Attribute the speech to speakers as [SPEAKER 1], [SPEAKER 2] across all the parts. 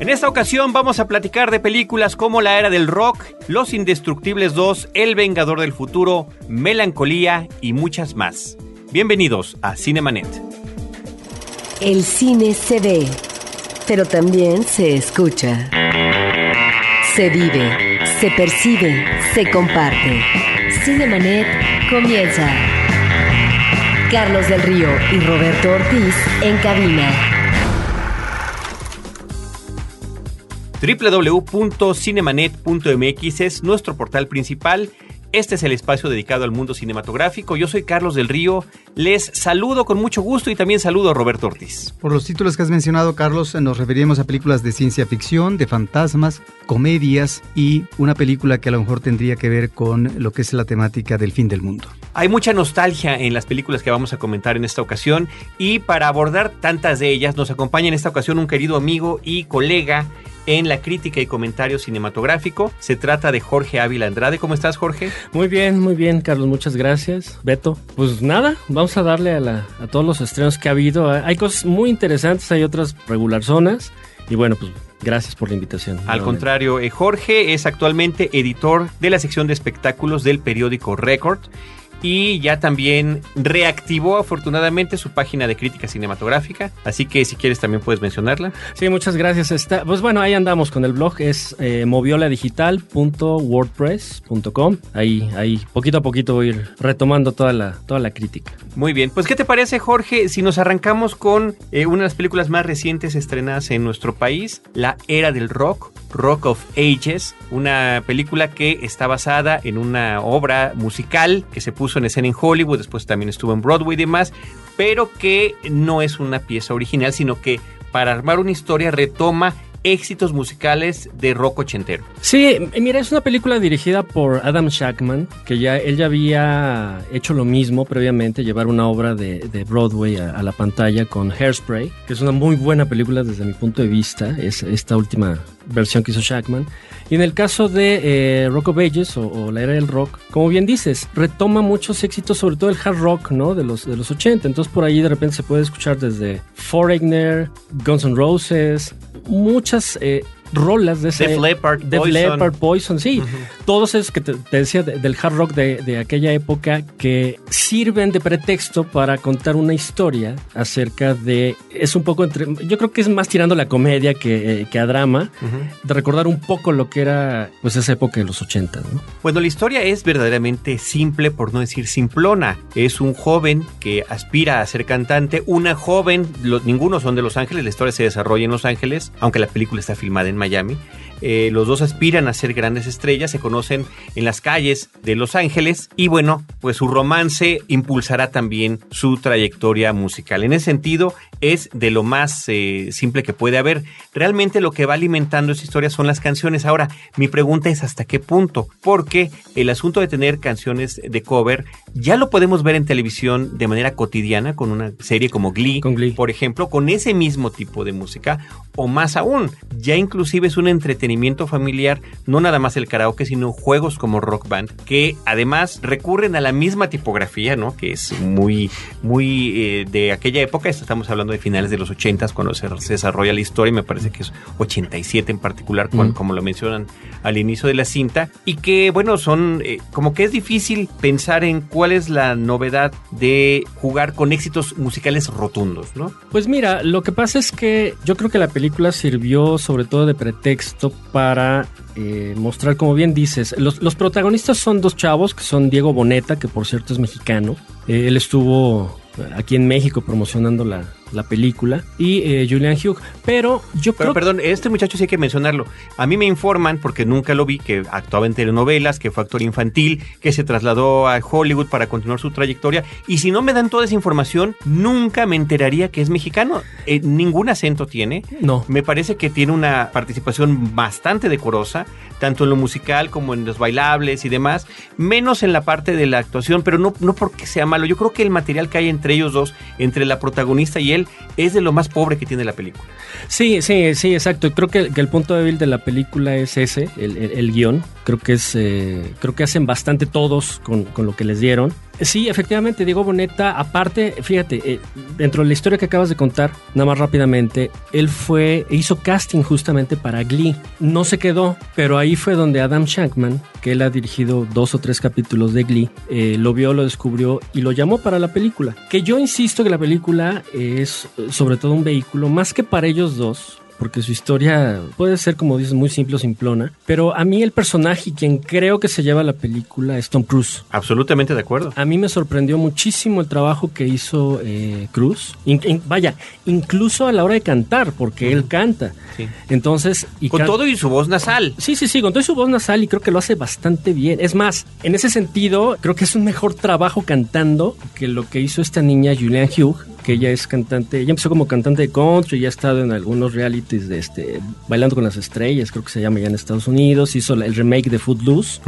[SPEAKER 1] En esta ocasión vamos a platicar de películas como La Era del Rock, Los Indestructibles 2, El Vengador del Futuro, Melancolía y muchas más. Bienvenidos a Cinemanet.
[SPEAKER 2] El cine se ve, pero también se escucha. Se vive, se percibe, se comparte. Cinemanet comienza. Carlos del Río y Roberto Ortiz en cabina.
[SPEAKER 1] www.cinemanet.mx es nuestro portal principal. Este es el espacio dedicado al mundo cinematográfico. Yo soy Carlos del Río. Les saludo con mucho gusto y también saludo a Roberto Ortiz.
[SPEAKER 3] Por los títulos que has mencionado, Carlos, nos referiremos a películas de ciencia ficción, de fantasmas, comedias y una película que a lo mejor tendría que ver con lo que es la temática del fin del mundo.
[SPEAKER 1] Hay mucha nostalgia en las películas que vamos a comentar en esta ocasión y para abordar tantas de ellas nos acompaña en esta ocasión un querido amigo y colega en la crítica y comentario cinematográfico. Se trata de Jorge Ávila Andrade. ¿Cómo estás, Jorge?
[SPEAKER 4] Muy bien, muy bien, Carlos. Muchas gracias. Beto. Pues nada, vamos a darle a, la, a todos los estrenos que ha habido. Hay cosas muy interesantes, hay otras regular zonas. Y bueno, pues Gracias por la invitación.
[SPEAKER 1] Al contrario, eh, Jorge es actualmente editor de la sección de espectáculos del periódico Record y ya también reactivó afortunadamente su página de crítica cinematográfica. Así que si quieres también puedes mencionarla.
[SPEAKER 4] Sí, muchas gracias. Está, pues bueno, ahí andamos con el blog. Es eh, movioladigital.wordpress.com. Ahí, ahí poquito a poquito voy a ir retomando toda la, toda la crítica.
[SPEAKER 1] Muy bien, pues ¿qué te parece Jorge si nos arrancamos con eh, una de las películas más recientes estrenadas en nuestro país, La Era del Rock, Rock of Ages, una película que está basada en una obra musical que se puso en escena en Hollywood, después también estuvo en Broadway y demás, pero que no es una pieza original, sino que para armar una historia retoma éxitos musicales de rock ochentero.
[SPEAKER 4] Sí, mira, es una película dirigida por Adam Shackman, que ya él ya había hecho lo mismo previamente, llevar una obra de, de Broadway a, a, la pantalla con Hairspray, que es una muy buena película desde mi punto de vista, es esta última versión que hizo Shackman. Y en el caso de eh, Rock of Ages o, o, la era del rock, como bien dices, retoma muchos éxitos, sobre todo el hard rock, ¿no? De los, de los 80. Entonces por ahí de repente se puede escuchar desde Foreigner, Guns N' Roses, muchas eh, rolas de ese
[SPEAKER 1] Def Leppard,
[SPEAKER 4] Def
[SPEAKER 1] Poison.
[SPEAKER 4] Leppard, Poison, sí. Uh -huh. Todos esos que te, te decía de, del hard rock de, de, aquella época que sirven de pretexto para contar una historia acerca de. Es un poco entre. Yo creo que es más tirando la comedia que, eh, que a drama, uh -huh. de recordar un poco lo que era pues esa época de los 80, ¿no?
[SPEAKER 1] Bueno, la historia es verdaderamente simple, por no decir simplona. Es un joven que aspira a ser cantante, una joven, lo, ninguno son de Los Ángeles, la historia se desarrolla en Los Ángeles, aunque la película está filmada en Miami. Eh, los dos aspiran a ser grandes estrellas, se conocen en las calles de Los Ángeles y bueno, pues su romance impulsará también su trayectoria musical. En ese sentido, es de lo más eh, simple que puede haber. Realmente lo que va alimentando esa historia son las canciones. Ahora, mi pregunta es hasta qué punto, porque el asunto de tener canciones de cover ya lo podemos ver en televisión de manera cotidiana con una serie como Glee,
[SPEAKER 4] con Glee.
[SPEAKER 1] por ejemplo, con ese mismo tipo de música o más aún, ya inclusive es un entretenimiento familiar, no nada más el karaoke, sino juegos como Rock Band, que además recurren a la misma tipografía, ¿no? Que es muy, muy eh, de aquella época, estamos hablando de finales de los 80 cuando se, se, desarrolla la historia, me parece que es 87 en particular, cuando, como lo mencionan al inicio de la cinta, y que, bueno, son eh, como que es difícil pensar en cuál es la novedad de jugar con éxitos musicales rotundos, ¿no?
[SPEAKER 4] Pues mira, lo que pasa es que yo creo que la película sirvió sobre todo de pretexto para eh, mostrar, como bien dices, los, protagonistas son dos chavos, que son Diego Boneta, que por cierto es mexicano. Eh, él estuvo aquí en México promocionando la, la película, y eh, Julian Hugh. Pero yo
[SPEAKER 1] Pero
[SPEAKER 4] creo...
[SPEAKER 1] perdón, este muchacho sí hay que mencionarlo. A mí me informan, porque nunca lo vi, que actuaba en telenovelas, que fue actor infantil, que se trasladó a Hollywood para continuar su trayectoria. Y si no me dan toda esa información, nunca me enteraría que es mexicano. Eh, ningún acento tiene.
[SPEAKER 4] No.
[SPEAKER 1] Me parece que tiene una participación bastante decorosa, tanto en lo musical como en los bailables y demás. Menos en la parte de la actuación, pero no, no porque sea malo. Yo creo que el material que hay entre ellos dos, entre la protagonista y él, es de lo más pobre que tiene la película.
[SPEAKER 4] Sí, sí, sí, exacto. Creo que, que el punto débil de la película es ese, el, el, guion. Creo que es, eh, creo que hacen bastante todos con, lo que les dieron. Sí, efectivamente, Diego Boneta, aparte, fíjate, eh, dentro de la historia que acabas de contar, nada más rápidamente, él fue, hizo casting justamente para Glee. No se quedó, pero ahí fue donde Adam Shankman, que él ha dirigido dos o tres capítulos de Glee, eh, lo vio, lo descubrió y lo llamó para la película. Que yo insisto que la película es eh, sobre todo un vehículo, más que para ellos dos, porque su historia puede ser, como dices, muy simple o simplona. Pero a mí el personaje y quien creo que se lleva la película es Tom Cruise.
[SPEAKER 1] Absolutamente de acuerdo.
[SPEAKER 4] A mí me sorprendió muchísimo el trabajo que hizo eh, Cruz. In- in- vaya, incluso a la hora de cantar, porque él canta.
[SPEAKER 1] Sí.
[SPEAKER 4] Entonces, y
[SPEAKER 1] Con
[SPEAKER 4] can-
[SPEAKER 1] todo y su voz nasal.
[SPEAKER 4] Sí, sí, sí, con toda su voz nasal y creo que lo hace bastante bien. Es más, en ese sentido, creo que es un mejor trabajo cantando que lo que hizo esta niña Julianne Hugh, que ella es cantante, ella empezó como cantante de country y ha estado en algunos realities de este Bailando con las Estrellas, creo que se llama ya en Estados Unidos, hizo el remake de Footloose.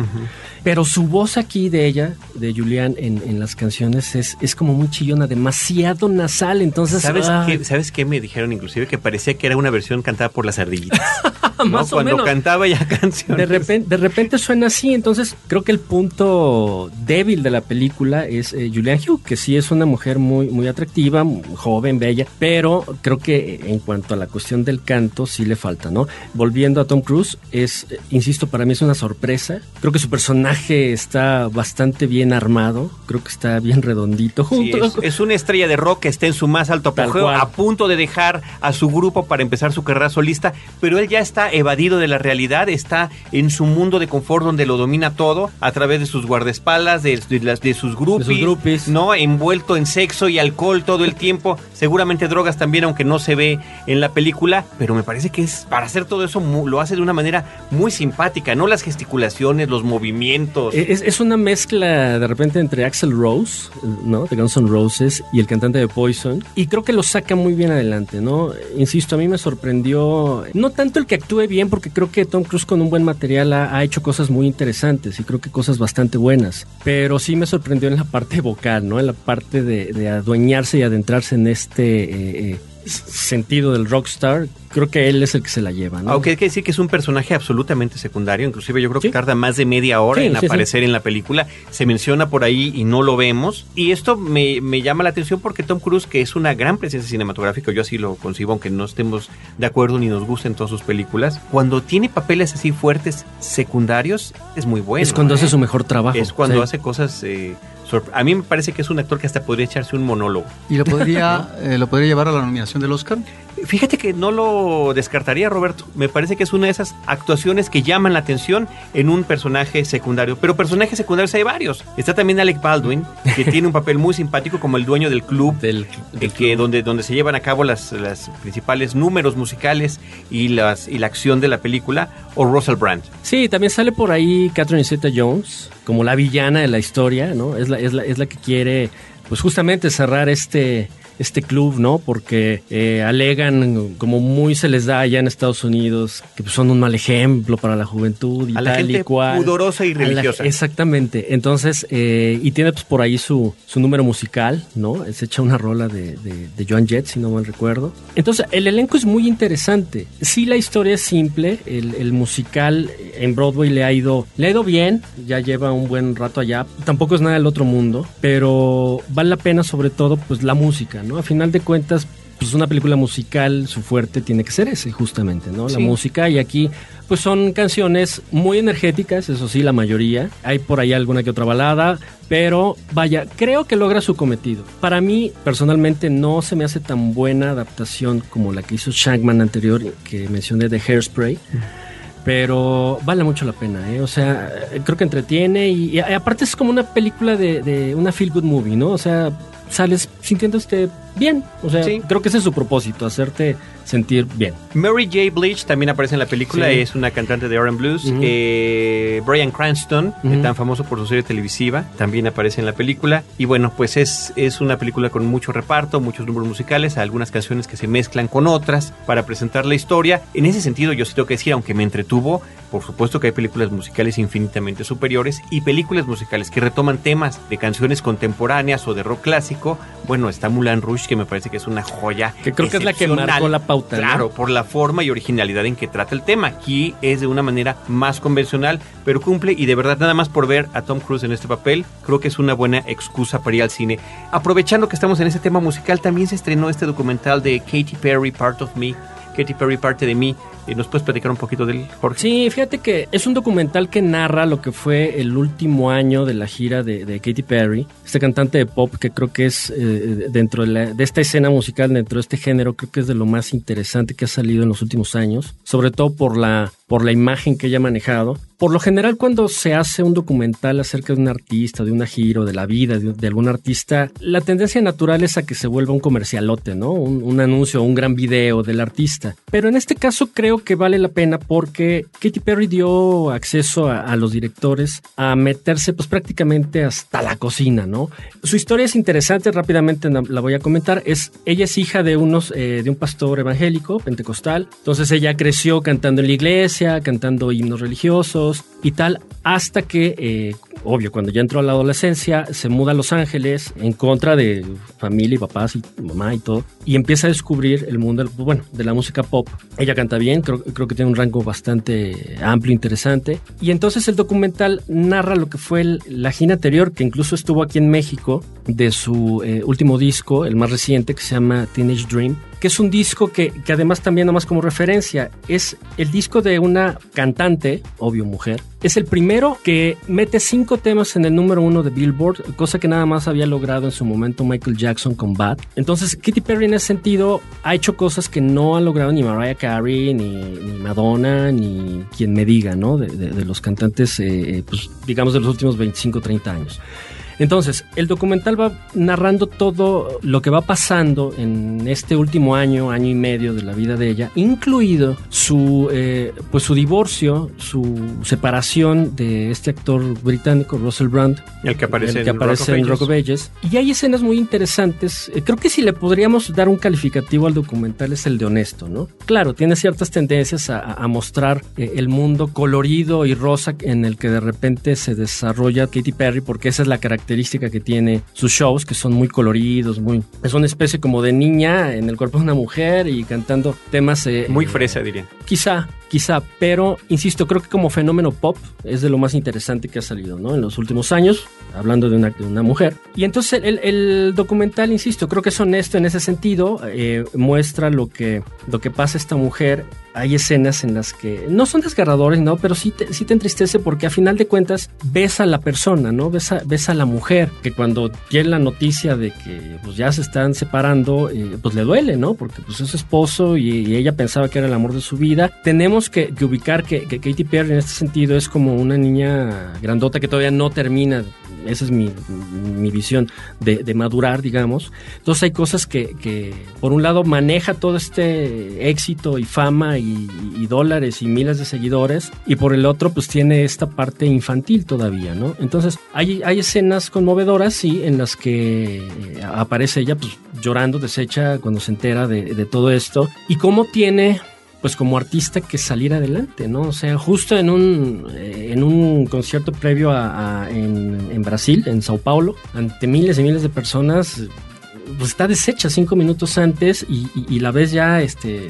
[SPEAKER 4] Pero su voz aquí de ella, de Julianne, en, en las canciones es, es como muy chillona, demasiado nasal, entonces...
[SPEAKER 1] ¿Sabes qué, ¿Sabes qué me dijeron inclusive? Que parecía que era una versión cantada por las ardillitas.
[SPEAKER 4] Más o
[SPEAKER 1] Cuando
[SPEAKER 4] menos.
[SPEAKER 1] cantaba ya canciones.
[SPEAKER 4] De repente, de repente suena así, entonces creo que el punto débil de la película es eh, Julianne Hugh, que sí es una mujer muy, muy atractiva, muy joven, bella, pero creo que en cuanto a la cuestión del canto sí le falta, ¿no? Volviendo a Tom Cruise, es, eh, insisto, para mí es una sorpresa. Creo que su personaje está bastante bien armado, creo que está bien redondito.
[SPEAKER 1] Sí, es, es una estrella de rock que está en su más alto apogeo, a punto de dejar a su grupo para empezar su carrera solista, pero él ya está evadido de la realidad, está en su mundo de confort donde lo domina todo a través de sus guardaespaldas, de, de las- de sus groupies. no envuelto en sexo y alcohol todo el tiempo, seguramente drogas también, aunque no se ve en la película, pero me parece que es para hacer todo eso lo hace de una manera muy simpática, no las gesticulaciones, los movimientos.
[SPEAKER 4] Es, es una mezcla de repente entre Axel Rose, ¿no? De Guns N' Roses y el cantante de Poison. Y creo que lo saca muy bien adelante, ¿no? Insisto, a mí me sorprendió, no tanto el que actúe bien, porque creo que Tom Cruise con un buen material ha, hecho cosas muy interesantes y creo que cosas bastante buenas. Pero sí me sorprendió en la parte vocal, ¿no? En la parte de, de adueñarse y adentrarse en este... eh, eh, sentido del rockstar, creo que él es el que se la lleva, ¿no?
[SPEAKER 1] Aunque hay que decir que es un personaje absolutamente secundario, inclusive yo creo que
[SPEAKER 4] Sí.
[SPEAKER 1] tarda más de media hora
[SPEAKER 4] Sí,
[SPEAKER 1] en
[SPEAKER 4] sí,
[SPEAKER 1] aparecer en la película, se menciona por ahí y no lo vemos, y esto me, me llama la atención porque Tom Cruise, que es una gran presencia cinematográfica, yo así lo concibo, aunque no estemos de acuerdo ni nos gusten todas sus películas, cuando tiene papeles así fuertes secundarios, es muy bueno.
[SPEAKER 4] es cuando
[SPEAKER 1] ¿eh?
[SPEAKER 4] hace su mejor trabajo.
[SPEAKER 1] Es cuando hace cosas... eh, a mí me parece que es un actor que hasta podría echarse un monólogo.
[SPEAKER 3] ¿Y lo podría, eh, lo podría llevar a la nominación del Oscar?
[SPEAKER 1] Fíjate que no lo descartaría, Roberto. Me parece que es una de esas actuaciones que llaman la atención en un personaje secundario. Pero personajes secundarios hay varios. Está también Alec Baldwin, que tiene un papel muy simpático como el dueño del club.
[SPEAKER 4] Del,
[SPEAKER 1] eh, que donde, donde se llevan a cabo las, las principales números musicales y, las, y la acción de la película, o Russell Brand.
[SPEAKER 4] Sí, también sale por ahí Catherine Zeta Jones como la villana de la historia, ¿no? Es la, es la, es la que quiere, pues justamente cerrar este, este club, ¿no? Porque eh, alegan, como muy se les da allá en Estados Unidos, que pues, son un mal ejemplo para la juventud y
[SPEAKER 1] A la
[SPEAKER 4] tal
[SPEAKER 1] gente
[SPEAKER 4] y cual.
[SPEAKER 1] pudorosa y
[SPEAKER 4] la-
[SPEAKER 1] religiosa.
[SPEAKER 4] exactamente. Entonces, eh, y tiene pues por ahí su, su número musical, ¿no? Se echa una rola de, de, de Joan Jett, si no mal recuerdo. Entonces, el elenco es muy interesante. Sí, la historia es simple, el, el musical en Broadway le ha ido, le ha ido bien, ya lleva un buen rato allá. Tampoco es nada del otro mundo, pero vale la pena sobre todo pues la música, ¿no? A final de cuentas, pues una película musical, su fuerte tiene que ser ese, justamente, ¿no? La
[SPEAKER 1] Sí.
[SPEAKER 4] música y aquí pues son canciones muy energéticas, eso sí, la mayoría. Hay por ahí alguna que otra balada, pero vaya, creo que logra su cometido. Para mí, personalmente, no se me hace tan buena adaptación como la que hizo Shankman anterior, que mencioné de Hairspray. Pero vale mucho la pena, ¿eh? O sea, creo que entretiene y, y aparte es como una película de, de una feel good movie, ¿no? O sea, sales sintiéndote bien. O sea,
[SPEAKER 1] Sí.
[SPEAKER 4] creo que ese es su propósito, hacerte sentir bien.
[SPEAKER 1] Mary J. Blige también aparece en la película,
[SPEAKER 4] Sí.
[SPEAKER 1] es una cantante de R&B Blues.
[SPEAKER 4] Ujú.
[SPEAKER 1] Eh, Brian Cranston, eh,
[SPEAKER 4] Ujú.
[SPEAKER 1] tan famoso por su serie televisiva, también aparece en la película. Y bueno, pues es, es una película con mucho reparto, muchos números musicales, algunas canciones que se mezclan con otras para presentar la historia. En ese sentido, yo sí tengo que decir, aunque me entretuvo, por supuesto que hay películas musicales infinitamente superiores y películas musicales que retoman temas de canciones contemporáneas o de rock clásico. Bueno, está Moulin Rouge, Bush, que me parece que es una joya.
[SPEAKER 4] Que creo que es la que marcó la
[SPEAKER 1] Claro, por la forma y originalidad en que trata el tema. Aquí es de una manera más convencional, pero cumple y de verdad nada más por ver a Tom Cruise en este papel, creo que es una buena excusa para ir al cine. Aprovechando que estamos en ese tema musical, también se estrenó este documental de Katy Perry, Part of Me. Katy Perry, parte de mí. Eh, ¿Nos puedes platicar un poquito del Jorge?
[SPEAKER 4] Sí, fíjate que es un documental que narra lo que fue el último año de la gira de, de Katy Perry, este cantante de pop que creo que es eh, dentro de, la- de esta escena musical, dentro de este género, creo que es de lo más interesante que ha salido en los últimos años, sobre todo por la, por la imagen que ella ha manejado. Por lo general, cuando se hace un documental acerca de un artista, de una gira, o de la vida de, de algún artista, la tendencia natural es a que se vuelva un comercialote, ¿no? Un, un anuncio, un gran video del artista. Pero en este caso creo que vale la pena porque Katy Perry dio acceso a, los directores a meterse pues prácticamente hasta la cocina, ¿no? Su historia es interesante, rápidamente la voy a comentar. Es, ella es hija de unos, eh, de un pastor evangélico, pentecostal. Entonces ella creció cantando en la iglesia, cantando himnos religiosos y tal, hasta que, eh, obvio, cuando ya entró a la adolescencia, se muda a Los Ángeles en contra de familia y papás y mamá y todo, y empieza a descubrir el mundo, bueno, de la música pop. Ella canta bien, creo, creo que tiene un rango bastante amplio, interesante. Y entonces el documental narra lo que fue la gira anterior, que incluso estuvo aquí en México, de su eh, último disco, el más reciente, que se llama Teenage Dream, que es un disco que, que además también nomás como referencia, es el disco de una cantante, obvio mujer, es el primero que mete cinco temas en el número uno de Billboard, cosa que nada más había logrado en su momento Michael Jackson con Bad. Entonces, Katy Perry en ese sentido ha hecho cosas que no ha logrado ni Mariah Carey, ni, ni Madonna, ni quien me diga, ¿no? De, los cantantes, eh, pues, digamos, de los últimos 25, 30 años. Entonces, el documental va narrando todo lo que va pasando en este último año, año y medio de la vida de ella, incluido su, eh, pues su divorcio, su separación de este actor británico, Russell Brand,
[SPEAKER 1] El que aparece,
[SPEAKER 4] el que
[SPEAKER 1] en,
[SPEAKER 4] aparece
[SPEAKER 1] Rock
[SPEAKER 4] en Rock of
[SPEAKER 1] Ages.
[SPEAKER 4] Ages. Y hay escenas muy interesantes. Eh, Creo que si le podríamos dar un calificativo al documental es el de honesto, ¿no? Claro, tiene ciertas tendencias a, a mostrar eh, el mundo colorido y rosa en el que de repente se desarrolla Katy Perry, porque esa es la característica que tiene sus shows, que son muy coloridos, muy... Es una especie como de niña en el cuerpo de una mujer y cantando temas... eh,
[SPEAKER 1] Muy fresa, diría.
[SPEAKER 4] Quizá, quizá, pero insisto, creo que como fenómeno pop es de lo más interesante que ha salido, ¿no? En los últimos años, hablando de una, de una mujer. Y entonces el, el documental, insisto, creo que es honesto en ese sentido, eh, muestra lo que, lo que pasa a esta mujer. Hay escenas en las que no son desgarradores, ¿no? Pero sí te, sí te entristece porque a final de cuentas ves a la persona, ¿no? Ves a, ves a la mujer que cuando tiene la noticia de que pues, ya se están separando, eh, pues le duele, ¿no? Porque pues es su esposo y, y ella pensaba que era el amor de su vida. Tenemos que, ubicar que, que Katy Perry en este sentido es como una niña grandota que todavía no termina, esa es mi, visión, de, madurar, digamos. Entonces hay cosas que, que, por un lado, maneja todo este éxito y fama y, dólares y miles de seguidores, y por el otro, pues tiene esta parte infantil todavía, ¿no? Entonces hay, hay escenas conmovedoras, sí, en las que eh, aparece ella, pues llorando, deshecha cuando se entera de todo esto, y cómo tiene pues como artista que salir adelante, ¿no? O sea, justo en un, eh, en un concierto previo a, en, Brasil, en Sao Paulo, ante miles y miles de personas, pues está deshecha cinco minutos antes y, y- y la ves ya este,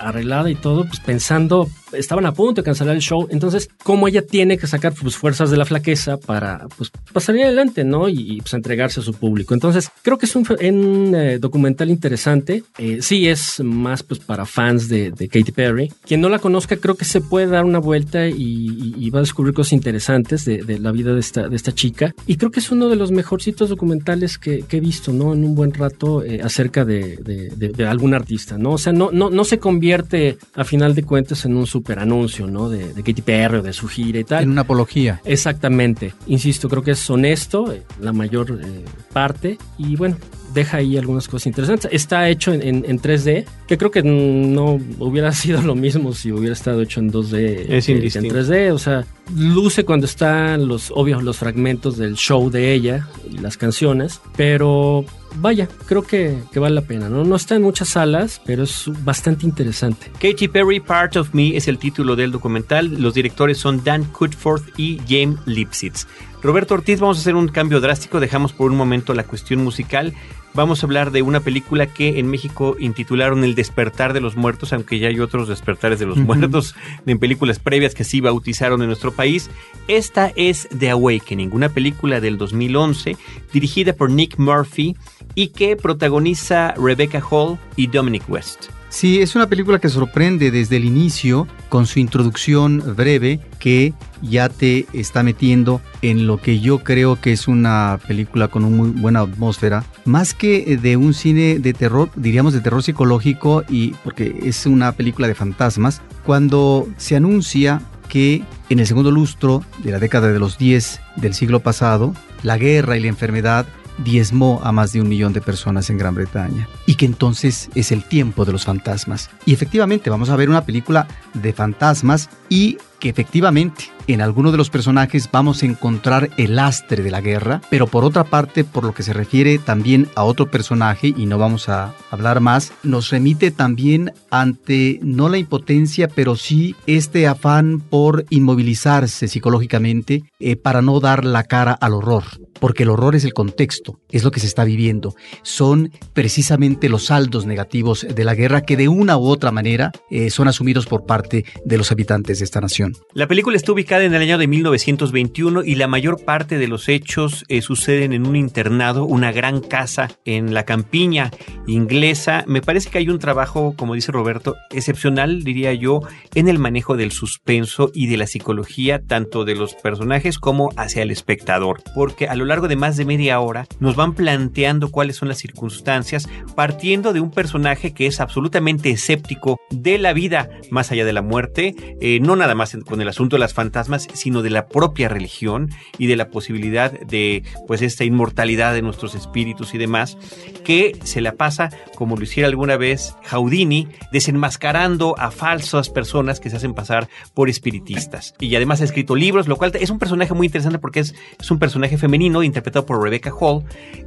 [SPEAKER 4] arreglada y todo, pues pensando, estaban a punto de cancelar el show, entonces, ¿cómo ella tiene que sacar pues, fuerzas de la flaqueza para, pues, para salir adelante, ¿no? Y, pues entregarse a su público. Entonces, creo que es un, un, eh, documental interesante. Eh, sí es más pues para fans de, de Katy Perry. Quien no la conozca, creo que se puede dar una vuelta y, y- y va a descubrir cosas interesantes de, de la vida de esta, de esta chica. Y creo que es uno de los mejorcitos documentales que, que he visto, ¿no? En un buen rato eh, acerca de- de algún artista, ¿no? O sea, no, no, no se convierte a final de cuentas en un super anuncio, ¿no? De, de Katy Perry o de su gira y tal.
[SPEAKER 3] En una apología.
[SPEAKER 4] Exactamente. Insisto, creo que es honesto, eh, la mayor eh, parte. Y bueno, deja ahí algunas cosas interesantes. Está hecho en, en- en 3D, que creo que no hubiera sido lo mismo si hubiera estado hecho en 2D
[SPEAKER 1] Es
[SPEAKER 4] que en
[SPEAKER 1] indistinto.
[SPEAKER 4] 3D. O sea, luce cuando están los obvios los fragmentos del show de ella y las canciones, pero vaya, creo que, que vale la pena. ¿no? no está en muchas salas, pero es bastante interesante.
[SPEAKER 1] Katy Perry, Part of Me es el título del documental. Los directores son Dan Cutforth y James Lipsitz. Roberto Ortiz, vamos a hacer un cambio drástico. Dejamos por un momento la cuestión musical Vamos a hablar de una película que en México intitularon El despertar de los muertos, aunque ya hay otros despertares de los muertos en películas previas que sí bautizaron en nuestro país. Esta es The Awakening, una película del 2011 dirigida por Nick Murphy y que protagoniza Rebecca Hall y Dominic West.
[SPEAKER 3] Sí, es una película que sorprende desde el inicio con su introducción breve que ya te está metiendo en lo que yo creo que es una película con una muy buena atmósfera, más que de un cine de terror, diríamos de terror psicológico y porque es una película de fantasmas, cuando se anuncia que en el segundo lustro de la década de los 10 del siglo pasado, la guerra y la enfermedad diezmó a más de un millón de personas en Gran Bretaña y que entonces es el tiempo de los fantasmas. Y efectivamente vamos a ver una película de fantasmas y que efectivamente en alguno de los personajes vamos a encontrar el lastre de la guerra, pero por otra parte, por lo que se refiere también a otro personaje, y no vamos a hablar más, nos remite también ante no la impotencia, pero sí este afán por inmovilizarse psicológicamente eh, para no dar la cara al horror porque el horror es el contexto, es lo que se está viviendo. Son precisamente los saldos negativos de la guerra que de una u otra manera eh, son asumidos por parte de los habitantes de esta nación.
[SPEAKER 1] La película está ubicada en el año de 1921 y la mayor parte de los hechos eh, suceden en un internado, una gran casa en la campiña inglesa. Me parece que hay un trabajo, como dice Roberto, excepcional, diría yo, en el manejo del suspenso y de la psicología, tanto de los personajes como hacia el espectador, porque a lo largo de más de media hora nos van planteando cuáles son las circunstancias, partiendo de un personaje que es absolutamente escéptico de la vida más allá de la muerte, eh, no nada más con el asunto de las fantasmas, sino de la propia religión y de la posibilidad de pues esta inmortalidad de nuestros espíritus y demás, que se la pasa como lo hiciera alguna vez Houdini, desenmascarando a falsas personas que se hacen pasar por espiritistas. Y además ha escrito libros, lo cual es un personaje muy interesante porque es, es un personaje femenino interpretado por Rebecca Hall,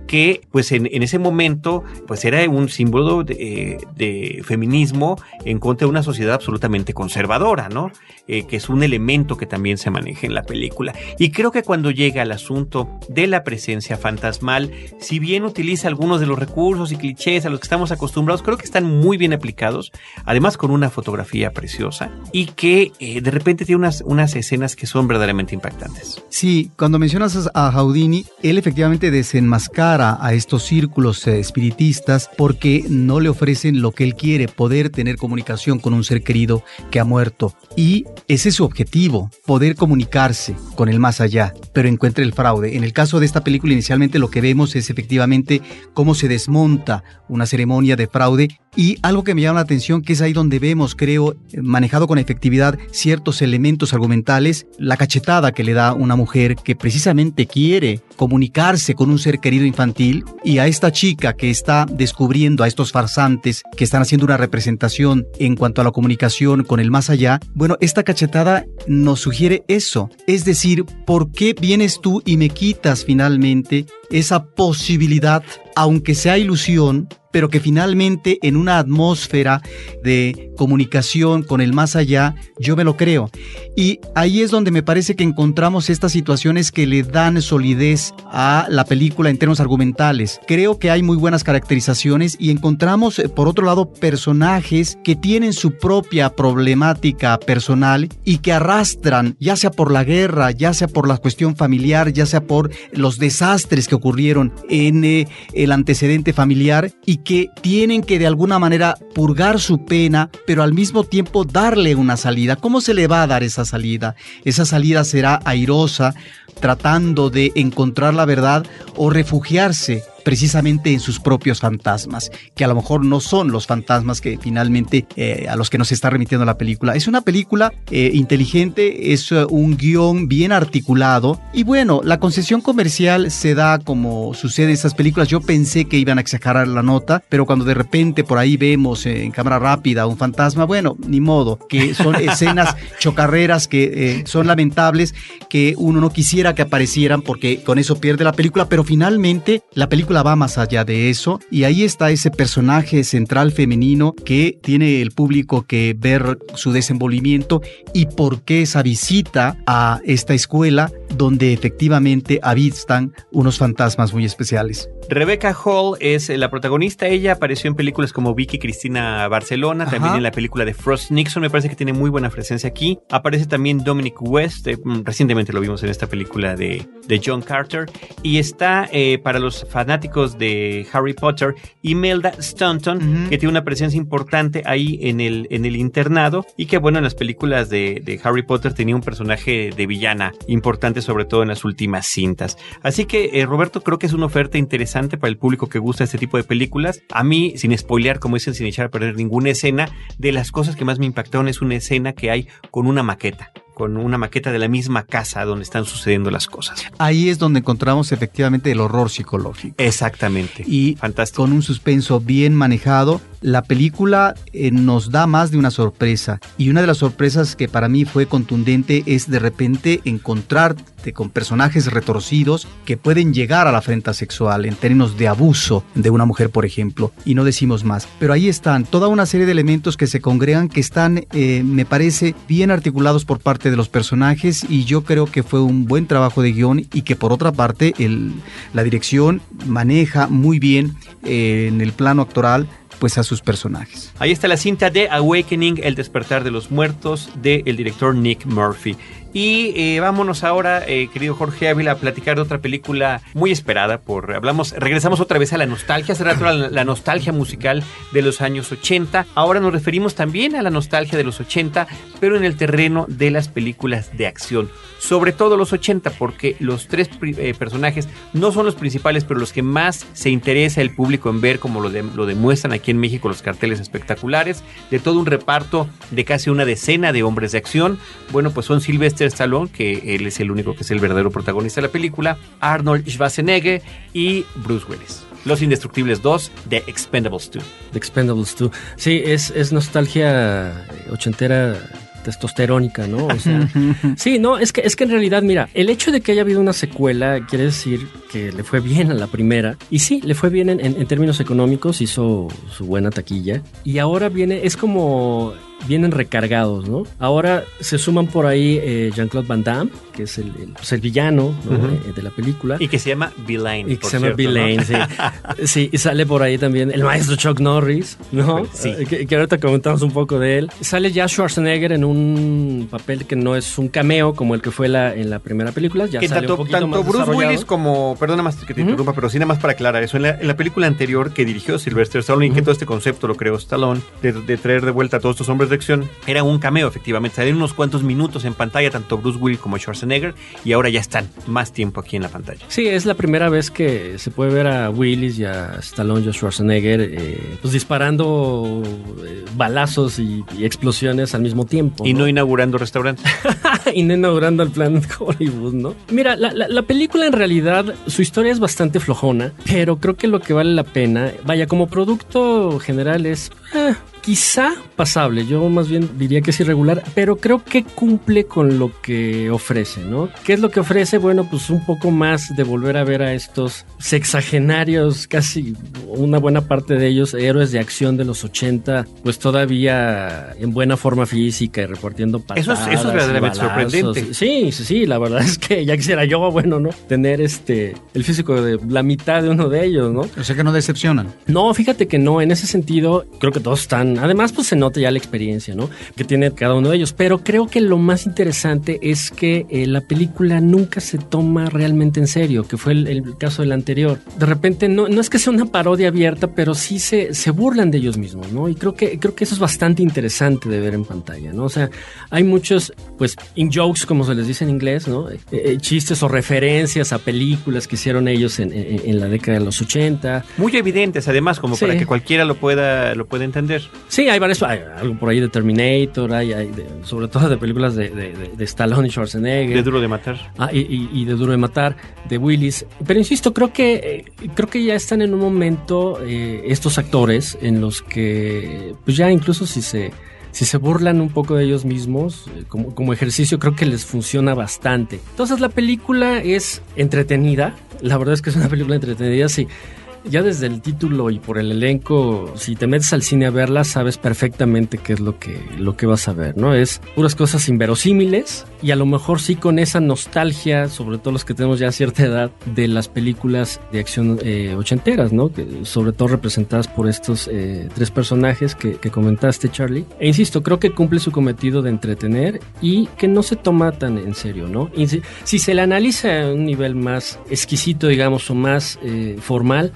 [SPEAKER 1] que pues en, ese momento pues era un símbolo de, feminismo en contra de una sociedad absolutamente conservadora, ¿no? Eh, que es un elemento que también se maneja en la película. Y creo que cuando llega al asunto de la presencia fantasmal, si bien utiliza algunos de los recursos y clichés a los que estamos acostumbrados, creo que están muy bien aplicados, además con una fotografía preciosa y que eh, de repente tiene unas, unas escenas que son verdaderamente impactantes.
[SPEAKER 3] Sí, cuando mencionas a Houdini, él efectivamente desenmascara a estos círculos eh, espiritistas porque no le ofrecen lo que él quiere, poder tener comunicación con un ser querido que ha muerto. Y ese es su objetivo, poder comunicarse con el más allá, pero encuentra el fraude. En el caso de esta película inicialmente lo que vemos es efectivamente cómo se desmonta una ceremonia de fraude y algo que me llama la atención, que es ahí donde vemos, creo, manejado con efectividad ciertos elementos argumentales, la cachetada que le da una mujer que precisamente quiere comunicarse con un ser querido infantil y a esta chica que está descubriendo a estos farsantes que están haciendo una representación en cuanto a la comunicación con el más allá, bueno, esta cachetada nos sugiere eso, es decir, ¿por qué vienes tú y me quitas finalmente esa posibilidad, aunque sea ilusión, pero que finalmente en una atmósfera de comunicación con el más allá, yo me lo creo. Y ahí es donde me parece que encontramos estas situaciones que le dan solidez a la película en términos argumentales. Creo que hay muy buenas caracterizaciones y encontramos, eh, por otro lado, personajes que tienen su propia problemática personal y que arrastran, ya sea por la guerra, ya sea por la cuestión familiar, ya sea por los desastres que ocurrieron en eh, el antecedente familiar y que tienen que de alguna manera purgar su pena, pero al mismo tiempo darle una salida. ¿Cómo se le va a dar esa salida? Esa salida será airosa, tratando de encontrar la verdad o refugiarse precisamente en sus propios fantasmas, que a lo mejor no son los fantasmas que finalmente eh, a los que nos está remitiendo la película. Es una película eh, inteligente, es eh, un guion bien articulado y bueno, la concesión comercial se da como sucede en estas películas. Yo pensé que iban a exagerar la nota, pero cuando de repente por ahí vemos en cámara rápida un fantasma, bueno, ni modo, que son escenas chocarreras que son lamentables, que uno no quisiera que aparecieran porque con eso pierde la película, pero finalmente la película va más allá de eso y ahí está ese personaje central femenino que tiene el público que ver su desenvolvimiento y por qué esa visita a esta escuela donde efectivamente avistan unos fantasmas muy especiales.
[SPEAKER 1] Rebecca Hall es eh, la protagonista. Ella apareció en películas como Vicky Cristina Barcelona, también en la película de Frost Nixon. Me parece que tiene muy buena presencia aquí. Aparece también Dominic West. eh, mm, recientemente lo vimos en esta película de, de John Carter. Y está eh, para los fanáticos de Harry Potter Imelda Staunton,
[SPEAKER 3] Ujú.
[SPEAKER 1] que tiene una presencia importante ahí en el, en el internado. Y que, bueno, en las películas de, de Harry Potter tenía un personaje de villana importante, sobre todo en las últimas cintas. Así que, eh, Roberto, creo que es una oferta interesante para el público que gusta este tipo de películas. A mí, sin spoilear, como dicen, sin echar a perder ninguna escena, de las cosas que más me impactaron es una escena que hay con una maqueta. Con una maqueta de la misma casa donde están sucediendo las cosas.
[SPEAKER 3] Ahí es donde encontramos efectivamente el horror psicológico.
[SPEAKER 1] Exactamente.
[SPEAKER 3] Y
[SPEAKER 1] Fantástico.
[SPEAKER 3] con un suspenso bien manejado, la película eh, nos da más de una sorpresa. Y una de las sorpresas que para mí fue contundente es de repente encontrarte con personajes retorcidos que pueden llegar a la afrenta sexual en términos de abuso de una mujer, por ejemplo. Y no decimos más. Pero ahí están toda una serie de elementos que se congregan que están, eh, me parece, bien articulados por parte de los personajes y yo creo que fue un buen trabajo de guion y que por otra parte el, la dirección maneja muy bien eh, en el plano actoral pues a sus personajes.
[SPEAKER 1] Ahí está la cinta de Awakening, El despertar de los muertos, del director Nick Murphy. Y eh, vámonos ahora, eh, querido Jorge Ávila, a platicar de otra película muy esperada por. Hablamos, regresamos otra vez a la nostalgia, hace rato la, nostalgia musical de los años 80. Ahora nos referimos también a la nostalgia de los 80, pero en el terreno de las películas de acción. Sobre todo los 80, porque los tres eh, personajes no son los principales, pero los que más se interesa el público en ver, como lo, de- lo demuestran aquí en México los carteles espectaculares, de todo un reparto de casi una decena de hombres de acción. Bueno, pues son Sylvester Stallone, que él es el único que es el verdadero protagonista de la película, Arnold Schwarzenegger y Bruce Willis. Los Indestructibles 2 de Expendables 2.
[SPEAKER 4] The Expendables 2. Sí, es, es nostalgia ochentera testosterónica, ¿no? O sea, sí, no, es que, es que en realidad, mira, el hecho de que haya habido una secuela quiere decir que le fue bien a la primera. Y sí, le fue bien en, en- en términos económicos, hizo su buena taquilla. Y ahora viene, es como vienen recargados, ¿no? Ahora se suman por ahí eh, Jean-Claude Van Damme, que es el, el, pues, el villano. Eh, de la película.
[SPEAKER 1] Y que se llama Beeline.
[SPEAKER 4] Y que se llama Bill
[SPEAKER 1] ¿no?
[SPEAKER 4] Sí. Sí, y sale por ahí también el maestro Chuck Norris, ¿no?
[SPEAKER 1] Sí.
[SPEAKER 4] Eh, Que, que ahorita comentamos un poco de él. Sale ya Schwarzenegger en un papel que no es un cameo como el que fue la, en la primera película. Ya
[SPEAKER 1] que
[SPEAKER 4] sale
[SPEAKER 1] tanto,
[SPEAKER 4] un poquito
[SPEAKER 1] tanto
[SPEAKER 4] más
[SPEAKER 1] Bruce. Willis como, perdona más que te
[SPEAKER 4] Ujú.
[SPEAKER 1] interrumpa, pero sí nada más para aclarar eso, en la, en la película anterior que dirigió Sylvester Stallone y que todo este concepto lo creó Stallone, de, de traer de vuelta a todos estos hombres de acción, era un cameo efectivamente, salieron unos cuantos minutos en pantalla tanto Bruce Willis como Schwarzenegger y ahora ya están más tiempo aquí en la pantalla.
[SPEAKER 4] Sí, es la primera vez que se puede ver a Willis y a Stallone y a Schwarzenegger eh, pues disparando eh, balazos y, y explosiones al mismo tiempo.
[SPEAKER 1] Y no inaugurando restaurantes.
[SPEAKER 4] y no inaugurando el Planet Hollywood, ¿no? Mira, la, la- la película en realidad, su historia es bastante flojona, pero creo que lo que vale la pena, vaya, como producto general es... eh, Quizá pasable, yo más bien diría que es irregular, pero creo que cumple con lo que ofrece, ¿no? ¿Qué es lo que ofrece? Bueno, pues un poco más de volver a ver a estos sexagenarios, casi una buena parte de ellos, héroes de acción de los 80, pues todavía en buena forma física y repartiendo patadas.
[SPEAKER 1] Eso es- eso es
[SPEAKER 4] y
[SPEAKER 1] verdaderamente
[SPEAKER 4] balazos.
[SPEAKER 1] sorprendente.
[SPEAKER 4] Sí, sí, sí, la verdad es que ya quisiera yo, bueno, ¿no? Tener este, el físico de la mitad de uno de ellos, ¿no?
[SPEAKER 3] O sea que no decepcionan.
[SPEAKER 4] No, fíjate que no, en ese sentido creo que todos están, además pues se nota ya la experiencia, ¿no? Que tiene cada uno de ellos, pero creo que lo más interesante es que eh, la película nunca se toma realmente en serio, que fue el, el caso del anterior. De repente no, no es que sea una parodia abierta, pero sí se, se burlan de ellos mismos, ¿no? Y creo que, creo que eso es bastante interesante de ver en pantalla, ¿no? O sea, hay muchos, pues, in jokes, como se les dice en inglés, ¿no? Eh, eh, chistes o referencias a películas que hicieron ellos en, en- en la década de los 80.
[SPEAKER 1] Muy evidentes además, como
[SPEAKER 4] Sí.
[SPEAKER 1] para que cualquiera lo pueda, lo pueda entender.
[SPEAKER 4] Sí, hay varios, hay algo por ahí de Terminator, hay, hay de- sobre todo de películas de, de, de- de Stallone y Schwarzenegger.
[SPEAKER 1] De duro de matar.
[SPEAKER 4] Ah, y, y- y de Duro de Matar, de Willis. Pero insisto, creo que eh, creo que ya están en un momento estos actores en los que, pues ya incluso si se si se burlan un poco de ellos mismos eh, como, como ejercicio, creo que les funciona bastante. Entonces la película es entretenida. La verdad es que es una película entretenida. Sí. Ya desde el título y por el elenco, si te metes al cine a verla, sabes perfectamente qué es lo que, lo que vas a ver, ¿no? Es puras cosas inverosímiles, y a lo mejor sí con esa nostalgia, sobre todo los que tenemos ya cierta edad, de las películas de acción eh, ochenteras, ¿no? Sobre todo representadas por estos eh, tres personajes que, comentaste, Charlie. E insisto, creo que cumple su cometido de entretener y que no se toma tan en serio, ¿no? Si, se le analiza a un nivel más exquisito, digamos, o más eh, formal,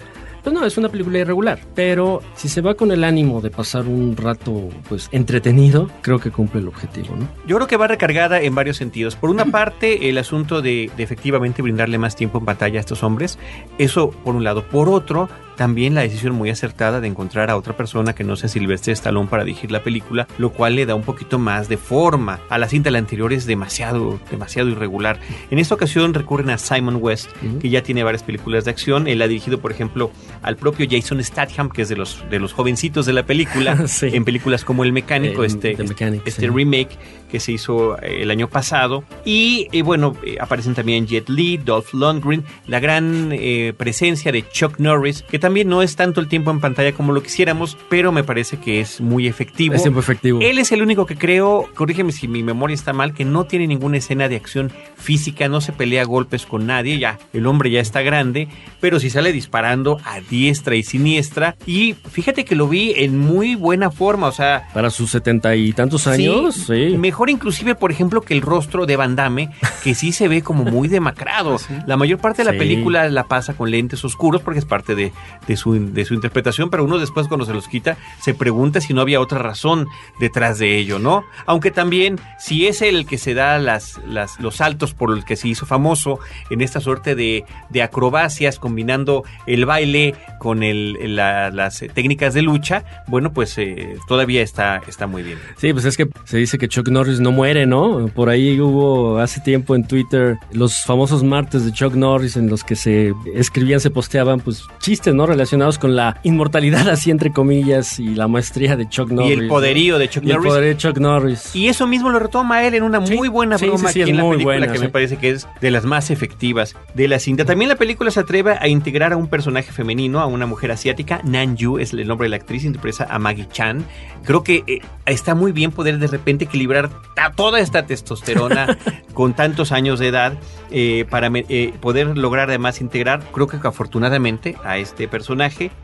[SPEAKER 4] pues no, es una película irregular, pero si se va con el ánimo de pasar un rato pues entretenido, creo que cumple el objetivo, ¿no?
[SPEAKER 1] Yo creo que va recargada en varios sentidos. Por una parte, el asunto de, de efectivamente brindarle más tiempo en pantalla a estos hombres, eso por un lado. Por otro, también la decisión muy acertada de encontrar a otra persona que no sea Silvestre Stallone para dirigir la película, lo cual le da un poquito más de forma. A la cinta la anterior es demasiado, demasiado irregular. En esta ocasión recurren a Simon West, que ya tiene varias películas de acción. Él ha dirigido, por ejemplo, al propio Jason Statham, que es de los, de los jovencitos de la película,
[SPEAKER 4] Sí.
[SPEAKER 1] en películas como El Mecánico, este,
[SPEAKER 4] The Mechanic,
[SPEAKER 1] este
[SPEAKER 4] sí.
[SPEAKER 1] remake que se hizo eh, el año pasado. Y eh, bueno, eh, aparecen también Jet Li, Dolph Lundgren, la gran eh, presencia de Chuck Norris, que también no es tanto el tiempo en pantalla como lo quisiéramos, pero me parece que es muy efectivo.
[SPEAKER 4] Es tiempo efectivo.
[SPEAKER 1] Él es el único que creo, corrígeme si mi memoria está mal, que no tiene ninguna escena de acción física, no se pelea a golpes con nadie, ya el hombre ya está grande, pero sí sale disparando a diestra y siniestra. Y fíjate que lo vi en muy buena forma, o sea,
[SPEAKER 4] Para sus setenta y tantos años, sí.
[SPEAKER 1] Mejor inclusive, por ejemplo, que el rostro de Van Damme, que sí se ve como muy demacrado. La mayor parte de la
[SPEAKER 4] Sí.
[SPEAKER 1] película la pasa con lentes oscuros porque es parte de, de su, de su interpretación, pero uno después cuando se los quita se pregunta si no había otra razón detrás de ello, ¿no? Aunque también, si es el que se da las, las, los saltos por los que se hizo famoso en esta suerte de, de acrobacias, combinando el baile con el, la- las técnicas de lucha, bueno, pues eh, todavía está, está muy bien.
[SPEAKER 4] Sí, pues es que se dice que Chuck Norris no muere, ¿no? Por ahí hubo hace tiempo en Twitter los famosos martes de Chuck Norris en los que se escribían, se posteaban, pues chistes, ¿no? Relacionados con la inmortalidad, así entre comillas, y la maestría de Chuck Norris.
[SPEAKER 1] y el poderío de Chuck
[SPEAKER 4] Y el
[SPEAKER 1] Norris.
[SPEAKER 4] poderío de Chuck Norris.
[SPEAKER 1] Y eso mismo lo retoma él en una
[SPEAKER 4] Sí,
[SPEAKER 1] muy buena
[SPEAKER 4] sí,
[SPEAKER 1] broma
[SPEAKER 4] sí,
[SPEAKER 1] aquí en la película,
[SPEAKER 4] buena,
[SPEAKER 1] que me parece que es de las más efectivas de la cinta. También la película se atreve a integrar a un personaje femenino, a una mujer asiática. Nan Yu es el nombre de la actriz, interpreta a Maggie Chan. Creo que eh, está muy bien poder de repente equilibrar toda esta testosterona con tantos años de edad eh, para eh, poder lograr además integrar, creo que afortunadamente, a este personaje.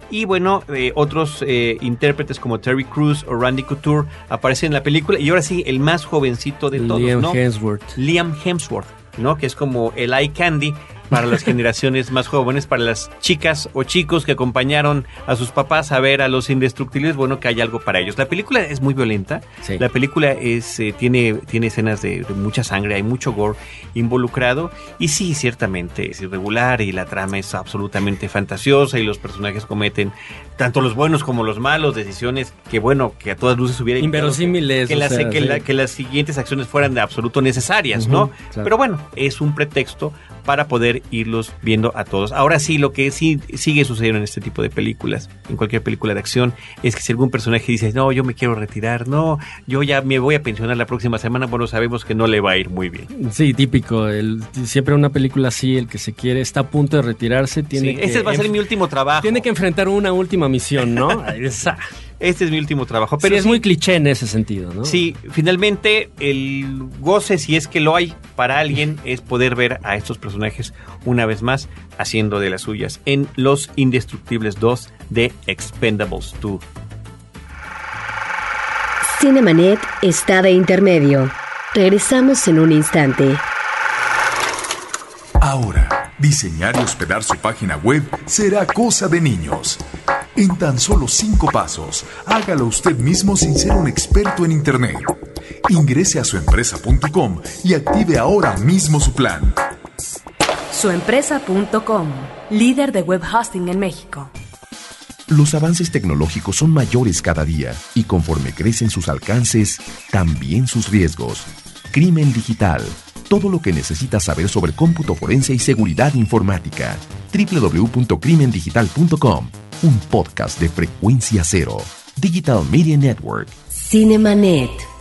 [SPEAKER 1] Y bueno, eh, otros eh, intérpretes como Terry Crews o Randy Couture aparecen en la película. Y ahora sí, el más jovencito de todos,
[SPEAKER 4] Liam
[SPEAKER 1] ¿no?
[SPEAKER 4] Hemsworth.
[SPEAKER 1] Liam Hemsworth, ¿no? Que es como el eye candy para las generaciones más jóvenes, para las chicas o chicos que acompañaron a sus papás a ver a los indestructibles, bueno, que hay algo para ellos. La película es muy violenta,
[SPEAKER 4] Sí.
[SPEAKER 1] la película es, eh, tiene, tiene escenas de, de mucha sangre, hay mucho gore involucrado, y sí, ciertamente es irregular y la trama es absolutamente fantasiosa y los personajes cometen, tanto los buenos como los malos, decisiones que, bueno, que a todas luces hubiera
[SPEAKER 4] Inverosímiles,
[SPEAKER 1] que,
[SPEAKER 4] o
[SPEAKER 1] las,
[SPEAKER 4] sea,
[SPEAKER 1] que,
[SPEAKER 4] sí.
[SPEAKER 1] la- que las siguientes acciones fueran de absoluto necesarias, ¿no?
[SPEAKER 4] claro.
[SPEAKER 1] Pero bueno, es un pretexto para poder irlos viendo a todos. Ahora sí, lo que sí sigue sucediendo en este tipo de películas, en cualquier película de acción, es que si algún personaje dice, no, yo me quiero retirar, no, yo ya me voy a pensionar la próxima semana, bueno, sabemos que no le va a ir muy bien.
[SPEAKER 4] Sí, típico. El, siempre una película así, el que se quiere, está a punto de retirarse, tiene
[SPEAKER 1] Sí,
[SPEAKER 4] que...
[SPEAKER 1] este va a ser mi último trabajo.
[SPEAKER 4] Tiene que enfrentar una última misión, ¿no? Esa.
[SPEAKER 1] Este es mi último trabajo.
[SPEAKER 4] Pero es
[SPEAKER 1] sí,
[SPEAKER 4] muy cliché en ese sentido, ¿no?
[SPEAKER 1] Sí, finalmente el goce, si es que lo hay para alguien, es poder ver a estos personajes una vez más haciendo de las suyas en Los Indestructibles 2 de Expendables 2.
[SPEAKER 2] Cinemanet está de intermedio. Regresamos en un instante.
[SPEAKER 5] Ahora, diseñar y hospedar su página web será cosa de niños. En tan solo cinco pasos, hágalo usted mismo sin ser un experto en Internet. Ingrese a suempresa.com y active ahora mismo su plan.
[SPEAKER 6] Suempresa.com, líder de web hosting en México.
[SPEAKER 7] Los avances tecnológicos son mayores cada día y conforme crecen sus alcances, también sus riesgos. Crimen digital. Todo lo que necesitas saber sobre cómputo forense y seguridad informática. www.crimendigital.com. Un podcast de frecuencia cero. Digital Media Network.
[SPEAKER 2] Cinemanet.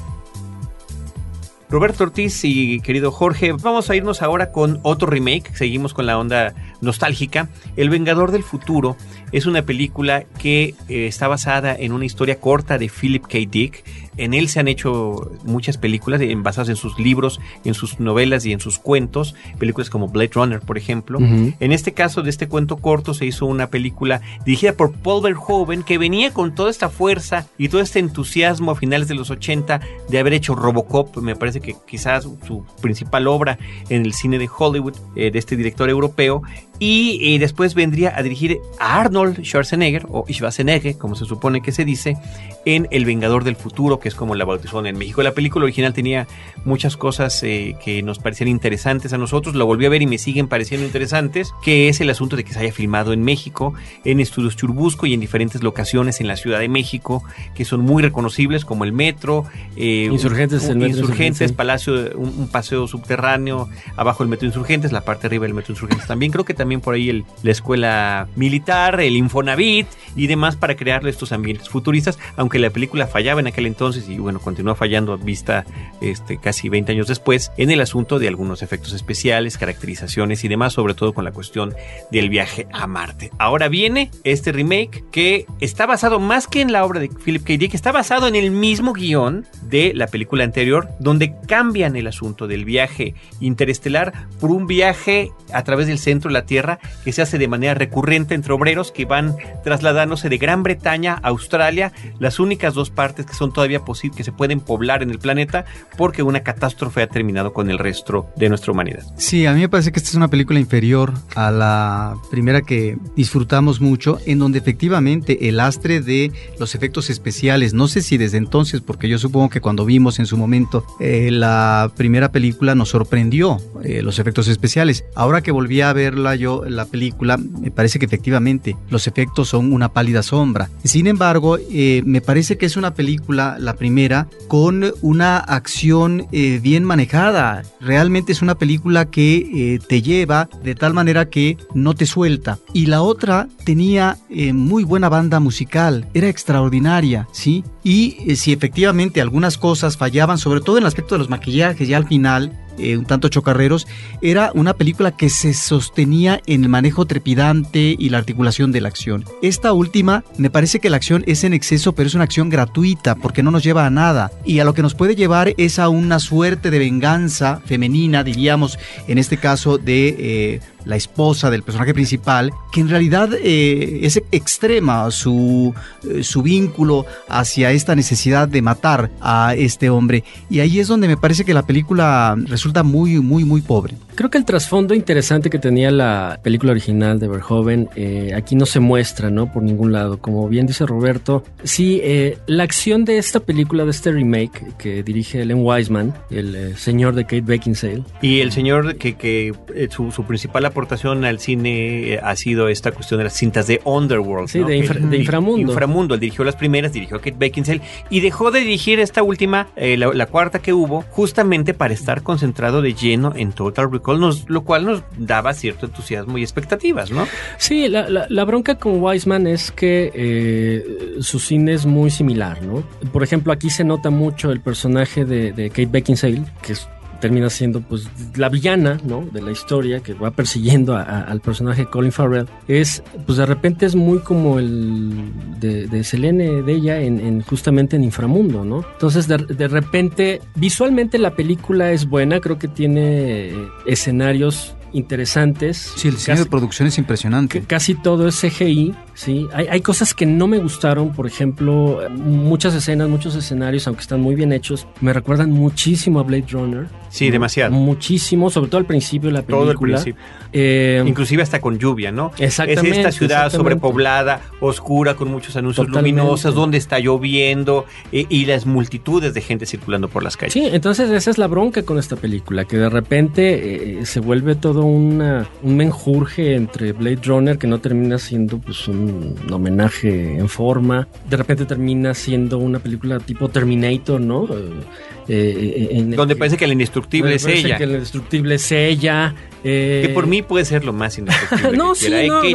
[SPEAKER 1] Roberto Ortiz y querido Jorge, vamos a irnos ahora con otro remake. Seguimos con la onda nostálgica. El Vengador del Futuro es una película que eh, está basada en una historia corta de Philip K. Dick. En él se han hecho muchas películas basadas en sus libros, en sus novelas y en sus cuentos, películas como Blade Runner, por ejemplo. En este caso de este cuento corto se hizo una película dirigida por Paul Verhoeven que venía con toda esta fuerza y todo este entusiasmo a finales de los 80 de haber hecho Robocop, me parece que quizás su principal obra en el cine de Hollywood eh, de este director europeo y después vendría a dirigir a Arnold Schwarzenegger, o Schwarzenegger, como se supone que se dice, en El Vengador del Futuro, que es como la bautizó en México. La película original tenía muchas cosas eh, que nos parecían interesantes a nosotros, la volví a ver y me siguen pareciendo interesantes, que es el asunto de que se haya filmado en México, en estudios Churbusco y en diferentes locaciones en la Ciudad de México, que son muy reconocibles, como el metro,
[SPEAKER 4] eh, Insurgentes,
[SPEAKER 1] el metro Insurgentes, Palacio, un, un, paseo subterráneo, abajo el metro Insurgentes, la parte arriba del metro Insurgentes también. Creo que también por ahí el, la escuela militar, el Infonavit y demás para crear estos ambientes futuristas, aunque la película fallaba en aquel entonces y bueno, continúa fallando vista este, casi 20 años después en el asunto de algunos efectos especiales, caracterizaciones y demás, sobre todo con la cuestión del viaje a Marte. Ahora viene este remake que está basado más que en la obra de Philip K. Dick, está basado en el mismo guion de la película anterior, donde cambian el asunto del viaje interestelar por un viaje a través del centro de la Que se hace de manera recurrente entre obreros que van trasladándose de Gran Bretaña a Australia, las únicas dos partes que son todavía posibles, que se pueden poblar en el planeta, porque una catástrofe ha terminado con el resto de nuestra humanidad.
[SPEAKER 3] Sí, a mí me parece que esta es una película inferior a la primera que disfrutamos mucho, en donde efectivamente el astre de los efectos especiales, no sé si desde entonces, porque yo supongo que cuando vimos en su momento eh, la primera película nos sorprendió eh, los efectos especiales. Ahora que volví a verla yo la película, me parece que efectivamente los efectos son una pálida sombra. Sin embargo, eh, me parece que es una película, la primera, con una acción eh, bien manejada. Realmente es una película que eh, te lleva de tal manera que no te suelta. Y la otra tenía muy buena banda musical, era extraordinaria, ¿sí? Y si efectivamente algunas cosas fallaban, sobre todo en el aspecto de los maquillajes ya al final, eh, un tanto chocarreros, era una película que se sostenía en el manejo trepidante y la articulación de la acción. Esta última, me parece que la acción es en exceso, pero es una acción gratuita porque no nos lleva a nada. Y a lo que nos puede llevar es a una suerte de venganza femenina, diríamos, en este caso de eh, la esposa del personaje principal, que en realidad eh, es extrema su, eh, su vínculo hacia esta necesidad de matar a este hombre. Y ahí es donde me parece que la película resulta muy, muy, muy pobre.
[SPEAKER 4] Creo que el trasfondo interesante que tenía la película original de Verhoeven eh, aquí no se muestra, ¿no? Por ningún lado. Como bien dice Roberto, sí, la acción de esta película, de este remake que dirige Ellen Wiseman, el señor de Kate Beckinsale.
[SPEAKER 1] Y el señor que, que su, su principal aportación al cine eh, ha sido esta cuestión de las cintas de Underworld.
[SPEAKER 4] Sí, de, Inframundo.
[SPEAKER 1] Inframundo. Él dirigió las primeras, dirigió a Kate Beckinsale y dejó de dirigir esta última, eh, la, cuarta que hubo, justamente para estar concentrado de lleno en Total Recall, lo cual nos daba cierto entusiasmo y expectativas, ¿no?
[SPEAKER 4] Sí, la, bronca con Wiseman es que eh, su cine es muy similar, ¿no? Por ejemplo, aquí se nota mucho el personaje de, de Kate Beckinsale, que es termina siendo pues la villana ¿no? de la historia que va persiguiendo al personaje Colin Farrell es pues de repente es muy como el de, Selene de ella en, justamente en Inframundo ¿no? entonces de, de, repente visualmente la película es buena creo que tiene escenarios interesantes.
[SPEAKER 3] Sí, el diseño de producción es impresionante.
[SPEAKER 4] Casi todo es CGI, sí. Hay, hay, cosas que no me gustaron, por ejemplo, muchas escenas, muchos escenarios, aunque están muy bien hechos, me recuerdan muchísimo a Blade Runner.
[SPEAKER 1] Sí, demasiado.
[SPEAKER 4] Muchísimo, sobre todo al principio de la película. Todo el principio.
[SPEAKER 1] Eh, Inclusive hasta con lluvia, ¿no?
[SPEAKER 4] Exactamente.
[SPEAKER 1] Es esta ciudad sobrepoblada, oscura, con muchos anuncios luminosos, donde está lloviendo eh, y las multitudes de gente circulando por las calles.
[SPEAKER 4] Sí, entonces esa es la bronca con esta película, que de repente eh, se vuelve todo un menjurje entre Blade Runner, que no termina siendo pues un, homenaje en forma, de repente termina siendo una película tipo Terminator, ¿no? Eh, en el
[SPEAKER 1] Donde parece que el indestructible es ella.
[SPEAKER 4] que el indestructible es ella. eh,
[SPEAKER 1] Que por mí puede ser lo más indestructible
[SPEAKER 4] No, sí.
[SPEAKER 1] Eh,
[SPEAKER 4] no,
[SPEAKER 1] Kate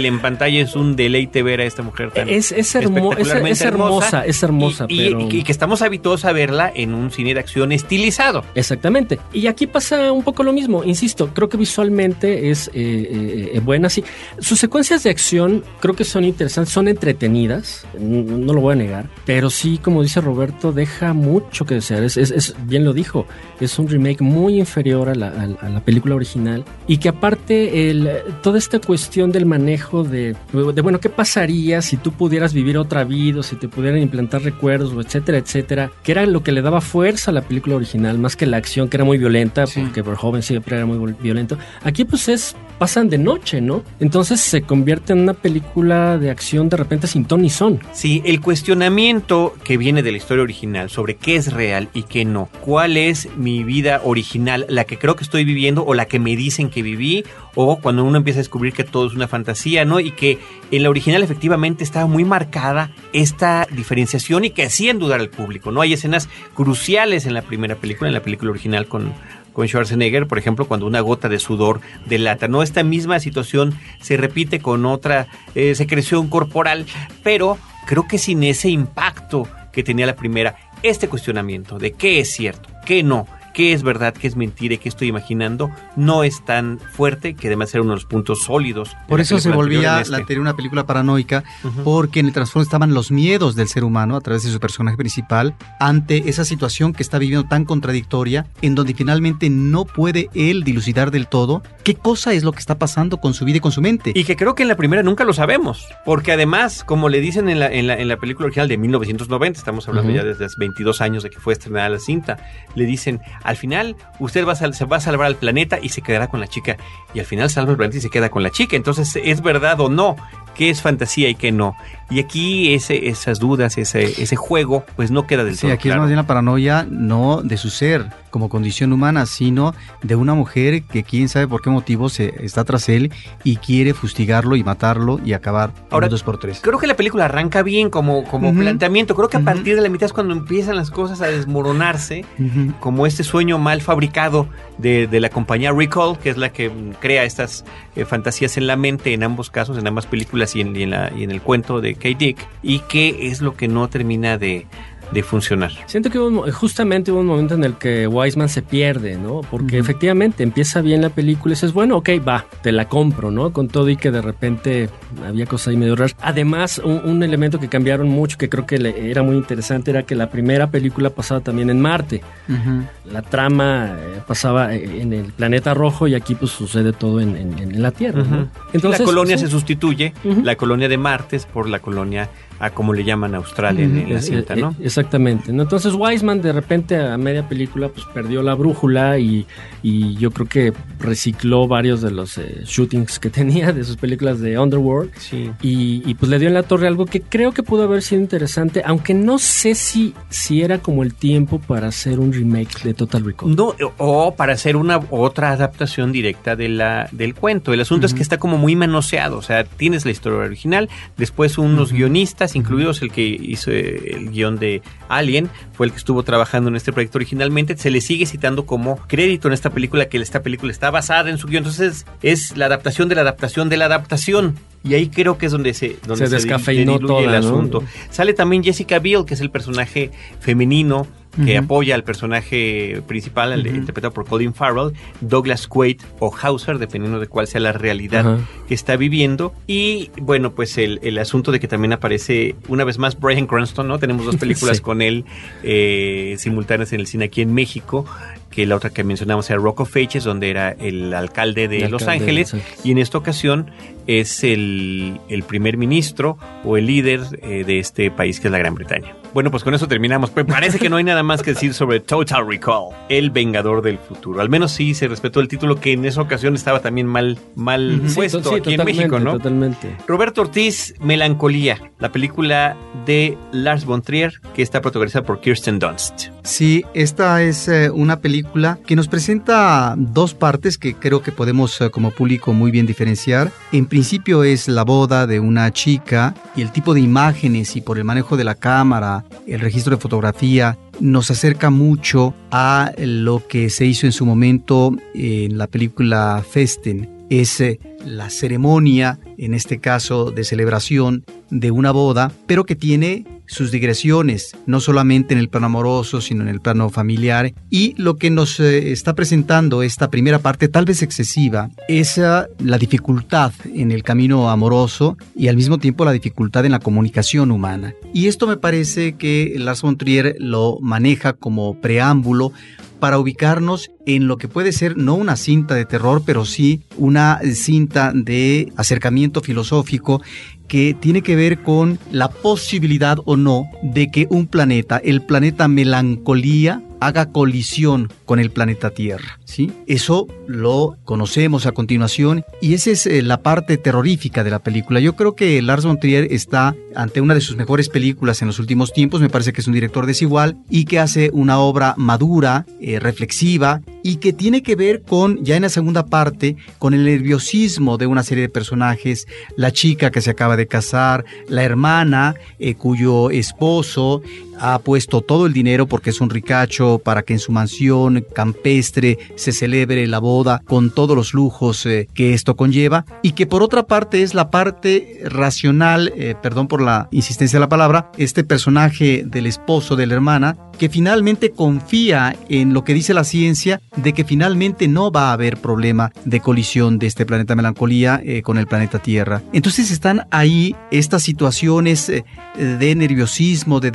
[SPEAKER 4] no,
[SPEAKER 1] en pantalla es un deleite ver a esta mujer tan
[SPEAKER 4] Es- es hermo- es- hermosa, es hermosa,
[SPEAKER 1] y, y-
[SPEAKER 4] pero-
[SPEAKER 1] y que estamos habituados a verla en un cine de acción estilizado.
[SPEAKER 4] Exactamente. Y aquí pasa un poco lo mismo. Insisto, creo que visualmente es eh, eh, eh, buena. Sí. Sus secuencias de acción creo que son interesantes, son entretenidas, no lo voy a negar. Pero sí, como dice Roberto, deja mucho que desear. Es, es- es- bien lo dijo, es un remake muy inferior a la, a- a la película original. Y que aparte, el, toda esta cuestión del manejo de, de, bueno, ¿qué pasaría si tú pudieras vivir otra vida, o si te pudieran implantar recuerdos, o etcétera, etcétera? Que era lo que le daba fuerza a la película original, más que la acción, que era muy violenta,
[SPEAKER 3] Sí.
[SPEAKER 4] porque Verhoeven siempre era muy violento. Aquí, pues es. Pasan de noche, ¿no? Entonces se convierte en una película de acción de repente sin ton ni son.
[SPEAKER 1] Sí, el cuestionamiento que viene de la historia original sobre qué es real y qué no, cuál es mi vida original, la que creo que estoy viviendo o la que me dicen que viví, o cuando uno empieza a descubrir que todo es una fantasía, ¿no? Y que en la original efectivamente estaba muy marcada esta diferenciación y que hacían dudar al público, ¿no? Hay escenas cruciales en la primera película, en la película original con con Schwarzenegger, por ejemplo, cuando una gota de sudor delata. No, esta misma situación se repite con otra eh, secreción corporal, pero creo que sin ese impacto que tenía la primera, este cuestionamiento de qué es cierto, qué no, qué es verdad, qué es mentira y qué estoy imaginando, no es tan fuerte, que además era uno de los puntos sólidos.
[SPEAKER 3] Por
[SPEAKER 1] la
[SPEAKER 3] eso se volvía la
[SPEAKER 1] este.
[SPEAKER 3] teoría una película paranoica, porque en el trasfondo estaban los miedos del ser humano a través de su personaje principal ante esa situación que está viviendo tan contradictoria, en donde finalmente no puede él dilucidar del todo qué cosa es lo que está pasando con su vida y con su mente.
[SPEAKER 1] Y que creo que en la primera nunca lo sabemos, porque además, como le dicen en la, en la, en la película original de 1990, estamos hablando ya desde hace 22 años de que fue estrenada la cinta, le dicen, al final usted va a, se va a salvar al planeta y se quedará con la chica, y al final salva el planeta y se queda con la chica, entonces, ¿es verdad o no? ¿Qué es fantasía y qué no? Y aquí ese, esas dudas, ese, ese juego, pues no queda del
[SPEAKER 3] Sí,
[SPEAKER 1] todo
[SPEAKER 3] aquí es más bien la paranoia no de su ser como condición humana, sino de una mujer que quién sabe por qué motivo se está tras él y quiere fustigarlo y matarlo y acabar
[SPEAKER 1] Ahora,
[SPEAKER 3] dos por tres.
[SPEAKER 1] Creo que la película arranca bien como, como planteamiento. Creo que a partir de la mitad es cuando empiezan las cosas a desmoronarse. Como este sueño mal fabricado de, de la compañía Recall, que es la que crea estas eh, fantasías en la mente en ambos casos, en ambas películas y en, y en el cuento de K. Dick, y que es lo que no termina de, de funcionar.
[SPEAKER 4] Siento que hubo justamente hubo un momento en el que Wiseman se pierde, ¿no? Porque efectivamente empieza bien la película y dices, bueno, ok, va, te la compro, ¿no? Con todo y que de repente había cosas ahí medio raras. Además, un, un elemento que cambiaron mucho, que creo que le- era muy interesante, era que la primera película pasaba también en Marte. La trama eh, pasaba eh, en el planeta rojo y aquí pues sucede todo en, en- en la Tierra, ¿no?
[SPEAKER 1] Ujú. la colonia
[SPEAKER 4] sí.
[SPEAKER 1] se sustituye, la colonia de Martes, por la colonia, a como le llaman a Australia en, en la cinta,
[SPEAKER 4] eh,
[SPEAKER 1] ¿no?
[SPEAKER 4] eh, Exactamente. ¿no? Entonces Wiseman de repente a media película pues perdió la brújula y, y yo creo que recicló varios de los eh, shootings que tenía de sus películas de Underworld
[SPEAKER 1] Sí.
[SPEAKER 4] y, y, pues le dio en la torre algo que creo que pudo haber sido interesante, aunque no sé si, si era como el tiempo para hacer un remake de Total Recall.
[SPEAKER 1] No, o para hacer una otra adaptación directa de la, del cuento. El asunto es que está como muy manoseado. O sea, tienes la historia original, después unos guionistas, incluidos el que hizo eh, el guion de Alien, fue el que estuvo trabajando en este proyecto originalmente. Se le sigue citando como crédito en esta película que esta película está basada en su guion. Entonces es la adaptación de la adaptación de la adaptación. Y ahí creo que es donde se, donde
[SPEAKER 4] Se descafeinó
[SPEAKER 1] diluye
[SPEAKER 4] toda,
[SPEAKER 1] el
[SPEAKER 4] ¿no?
[SPEAKER 1] asunto. Sale también Jessica Biel, que es el personaje femenino que apoya al personaje principal, al interpretado por Colin Farrell, Douglas Quaid o Hauser, dependiendo de cuál sea la realidad que está viviendo. Y bueno, pues el, el asunto de que también aparece una vez más Brian Cranston, ¿no? Tenemos dos películas
[SPEAKER 4] Sí.
[SPEAKER 1] con él eh, simultáneas en el cine aquí en México, que la otra que mencionamos era Rock of Ages, donde era el alcalde de
[SPEAKER 4] El
[SPEAKER 1] Los
[SPEAKER 4] alcalde de
[SPEAKER 1] Ángeles.
[SPEAKER 4] Los Ángeles.
[SPEAKER 1] Y en esta ocasión es el, el primer ministro o el líder eh, de este país que es la Gran Bretaña. Bueno, pues con eso terminamos. Pues parece que no hay nada más que decir sobre Total Recall, el Vengador del Futuro. Al menos sí se respetó el título que en esa ocasión estaba también mal, mal
[SPEAKER 4] Sí,
[SPEAKER 1] puesto
[SPEAKER 4] sí,
[SPEAKER 1] aquí en México, ¿no?
[SPEAKER 4] Totalmente.
[SPEAKER 1] Roberto Ortiz, Melancolía, la película de Lars von Trier que está protagonizada por Kirsten Dunst.
[SPEAKER 3] Sí, esta es eh, una película que nos presenta dos partes que creo que podemos eh, como público muy bien diferenciar. En principio es la boda de una chica y el tipo de imágenes y por el manejo de la cámara, el registro de fotografía, nos acerca mucho a lo que se hizo en su momento en la película Festen. Es eh, la ceremonia, en este caso de celebración de una boda, pero que tiene sus digresiones, no solamente en el plano amoroso, sino en el plano familiar. Y lo que nos eh, está presentando esta primera parte, tal vez excesiva, es uh, la dificultad en el camino amoroso y al mismo tiempo la dificultad en la comunicación humana. Y esto me parece que Lars von Trier lo maneja como preámbulo para ubicarnos en lo que puede ser no una cinta de terror, pero sí una cinta de acercamiento filosófico que tiene que ver con la posibilidad o no de que un planeta, el planeta melancolía, haga colisión con el planeta Tierra. ¿sí? Eso lo conocemos a continuación y esa es eh, la parte terrorífica de la película. Yo creo que Lars von Trier está ante una de sus mejores películas en los últimos tiempos. Me parece que es un director desigual y que hace una obra madura, eh, reflexiva y que tiene que ver con, ya en la segunda parte, con el nerviosismo de una serie de personajes, la chica que se acaba de casar, la hermana eh, cuyo esposo ha puesto todo el dinero porque es un ricacho para que en su mansión campestre se celebre la boda con todos los lujos eh, que esto conlleva y que por otra parte es la parte racional, eh, perdón por la insistencia de la palabra, este personaje del esposo de la hermana que finalmente confía en lo que dice la ciencia de que finalmente no va a haber problema de colisión de este planeta melancolía eh, con el planeta Tierra. Entonces están ahí estas situaciones de nerviosismo, de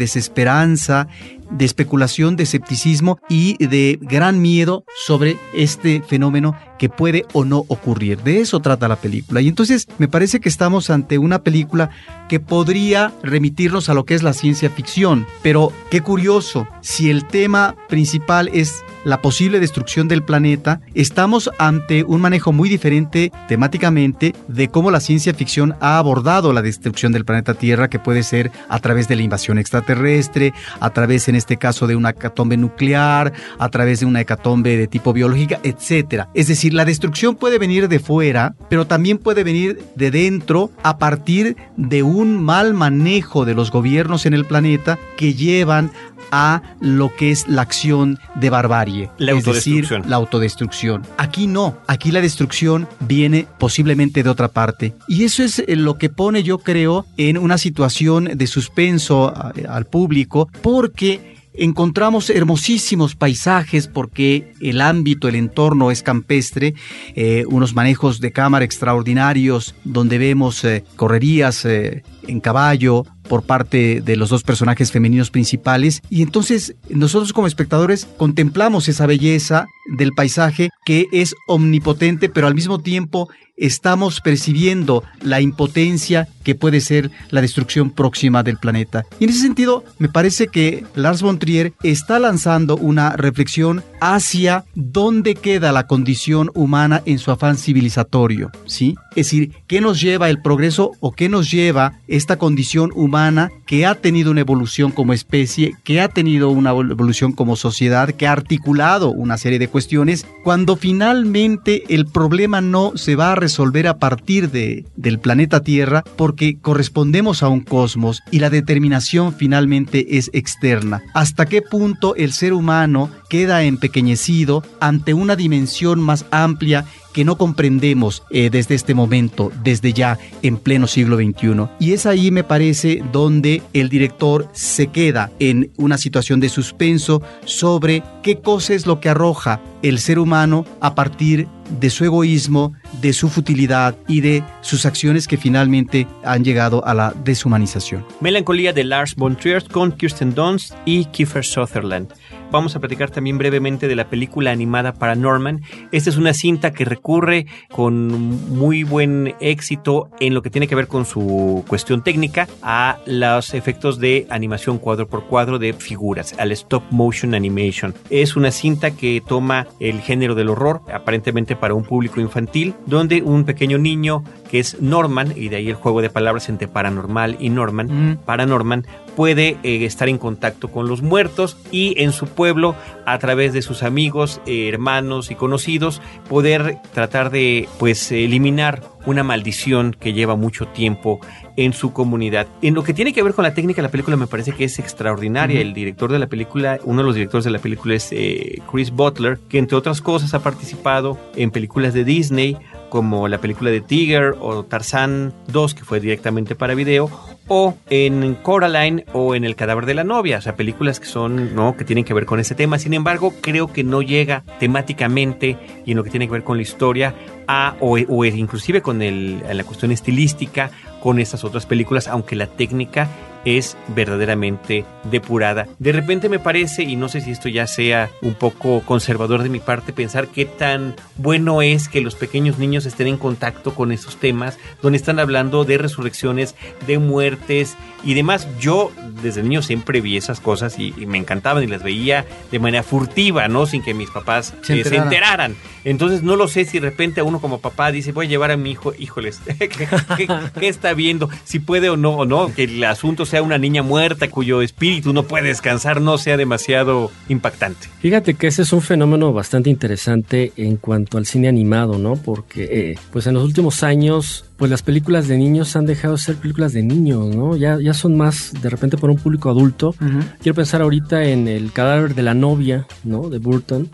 [SPEAKER 3] desesperanza, de especulación, de escepticismo y de gran miedo sobre este fenómeno que puede o no ocurrir. De eso trata la película. Y entonces me parece que estamos ante una película que podría remitirnos a lo que es la ciencia ficción. Pero qué curioso, si el tema principal es la posible destrucción del planeta, estamos ante un manejo muy diferente temáticamente de cómo la ciencia ficción ha abordado la destrucción del planeta Tierra, que puede ser a través de la invasión extraterrestre, a través en este caso de una hecatombe nuclear, a través de una hecatombe de tipo biológica, etc. Es decir, la destrucción puede venir de fuera, pero también puede venir de dentro a partir de un mal manejo de los gobiernos en el planeta que llevan a lo que es la acción de barbarie,
[SPEAKER 1] la
[SPEAKER 3] es decir, la autodestrucción. Aquí no, aquí la destrucción viene posiblemente de otra parte. Y eso es eh, lo que pone, yo creo, en una situación de suspenso eh, al público, porque encontramos hermosísimos paisajes porque el ámbito, el entorno es campestre, eh, unos manejos de cámara extraordinarios donde vemos correrías en caballo, por parte de los dos personajes femeninos principales. Y entonces nosotros como espectadores contemplamos esa belleza del paisaje que es omnipotente pero al mismo tiempo estamos percibiendo la impotencia que puede ser la destrucción próxima del planeta. Y en ese sentido, me parece que Lars von Trier está lanzando una reflexión hacia dónde queda la condición humana en su afán civilizatorio, ¿sí? Es decir, ¿qué nos lleva el progreso o qué nos lleva esta condición humana que ha tenido una evolución como especie, que ha tenido una evolución como sociedad, que ha articulado una serie de cuestiones, cuando finalmente el problema no se va a resolver a partir de, del planeta Tierra porque correspondemos a un cosmos y la determinación finalmente es externa. ¿Hasta qué punto el ser humano queda empequeñecido ante una dimensión más amplia que no comprendemos eh, desde este momento, desde ya en pleno siglo XXI. Y es ahí, me parece, donde el director se queda en una situación de suspenso sobre qué cosa es lo que arroja el ser humano a partir de su egoísmo, de su futilidad y de sus acciones que finalmente han llegado a la deshumanización.
[SPEAKER 1] Melancolía de Lars von Trier con Kirsten Dunst y Kiefer Sutherland. Vamos a platicar también brevemente de la película animada Paranorman. Esta es una cinta que recurre con muy buen éxito en lo que tiene que ver con su cuestión técnica a los efectos de animación cuadro por cuadro de figuras, al stop motion animation. Es una cinta que toma el género del horror, aparentemente para un público infantil, donde un pequeño niño que es Norman, y de ahí el juego de palabras entre paranormal y Norman, Paranorman, puede eh, estar en contacto con los muertos y en su pueblo, a través de sus amigos, eh, hermanos y conocidos, poder tratar de pues eliminar una maldición que lleva mucho tiempo en su comunidad. En lo que tiene que ver con la técnica, la película me parece que es extraordinaria. El director de la película, uno de los directores de la película es eh, Chris Butler, que entre otras cosas ha participado en películas de Disney, como la película de Tiger o Tarzán 2, que fue directamente para video, o en Coraline o en El cadáver de la novia, o sea, películas que son, ¿no? que tienen que ver con ese tema. Sin embargo, creo que no llega temáticamente y en lo que tiene que ver con la historia a, o, o inclusive con el, la cuestión estilística con estas otras películas, aunque la técnica es verdaderamente depurada. De repente me parece, y no sé si esto ya sea un poco conservador de mi parte, pensar qué tan bueno es que los pequeños niños estén en contacto con esos temas, donde están hablando de resurrecciones, de muertes y demás. Yo desde niño siempre vi esas cosas y, me encantaban y las veía de manera furtiva, ¿no? Sin que mis papás se, eh, enteraran. Entonces no lo sé si de repente a uno como papá dice, voy a llevar a mi hijo, híjoles, ¿qué, está viendo? Si puede o no, o no, que el asunto sea una niña muerta cuyo espíritu no puede descansar, no sea demasiado impactante.
[SPEAKER 4] Fíjate que ese es un fenómeno bastante interesante en cuanto al cine animado, ¿no? Porque eh, pues en los últimos años pues las películas de niños han dejado de ser películas de niños, ¿no? Ya, ya son más de repente para un público adulto. Quiero pensar ahorita en el cadáver de la novia, ¿no? De Burton,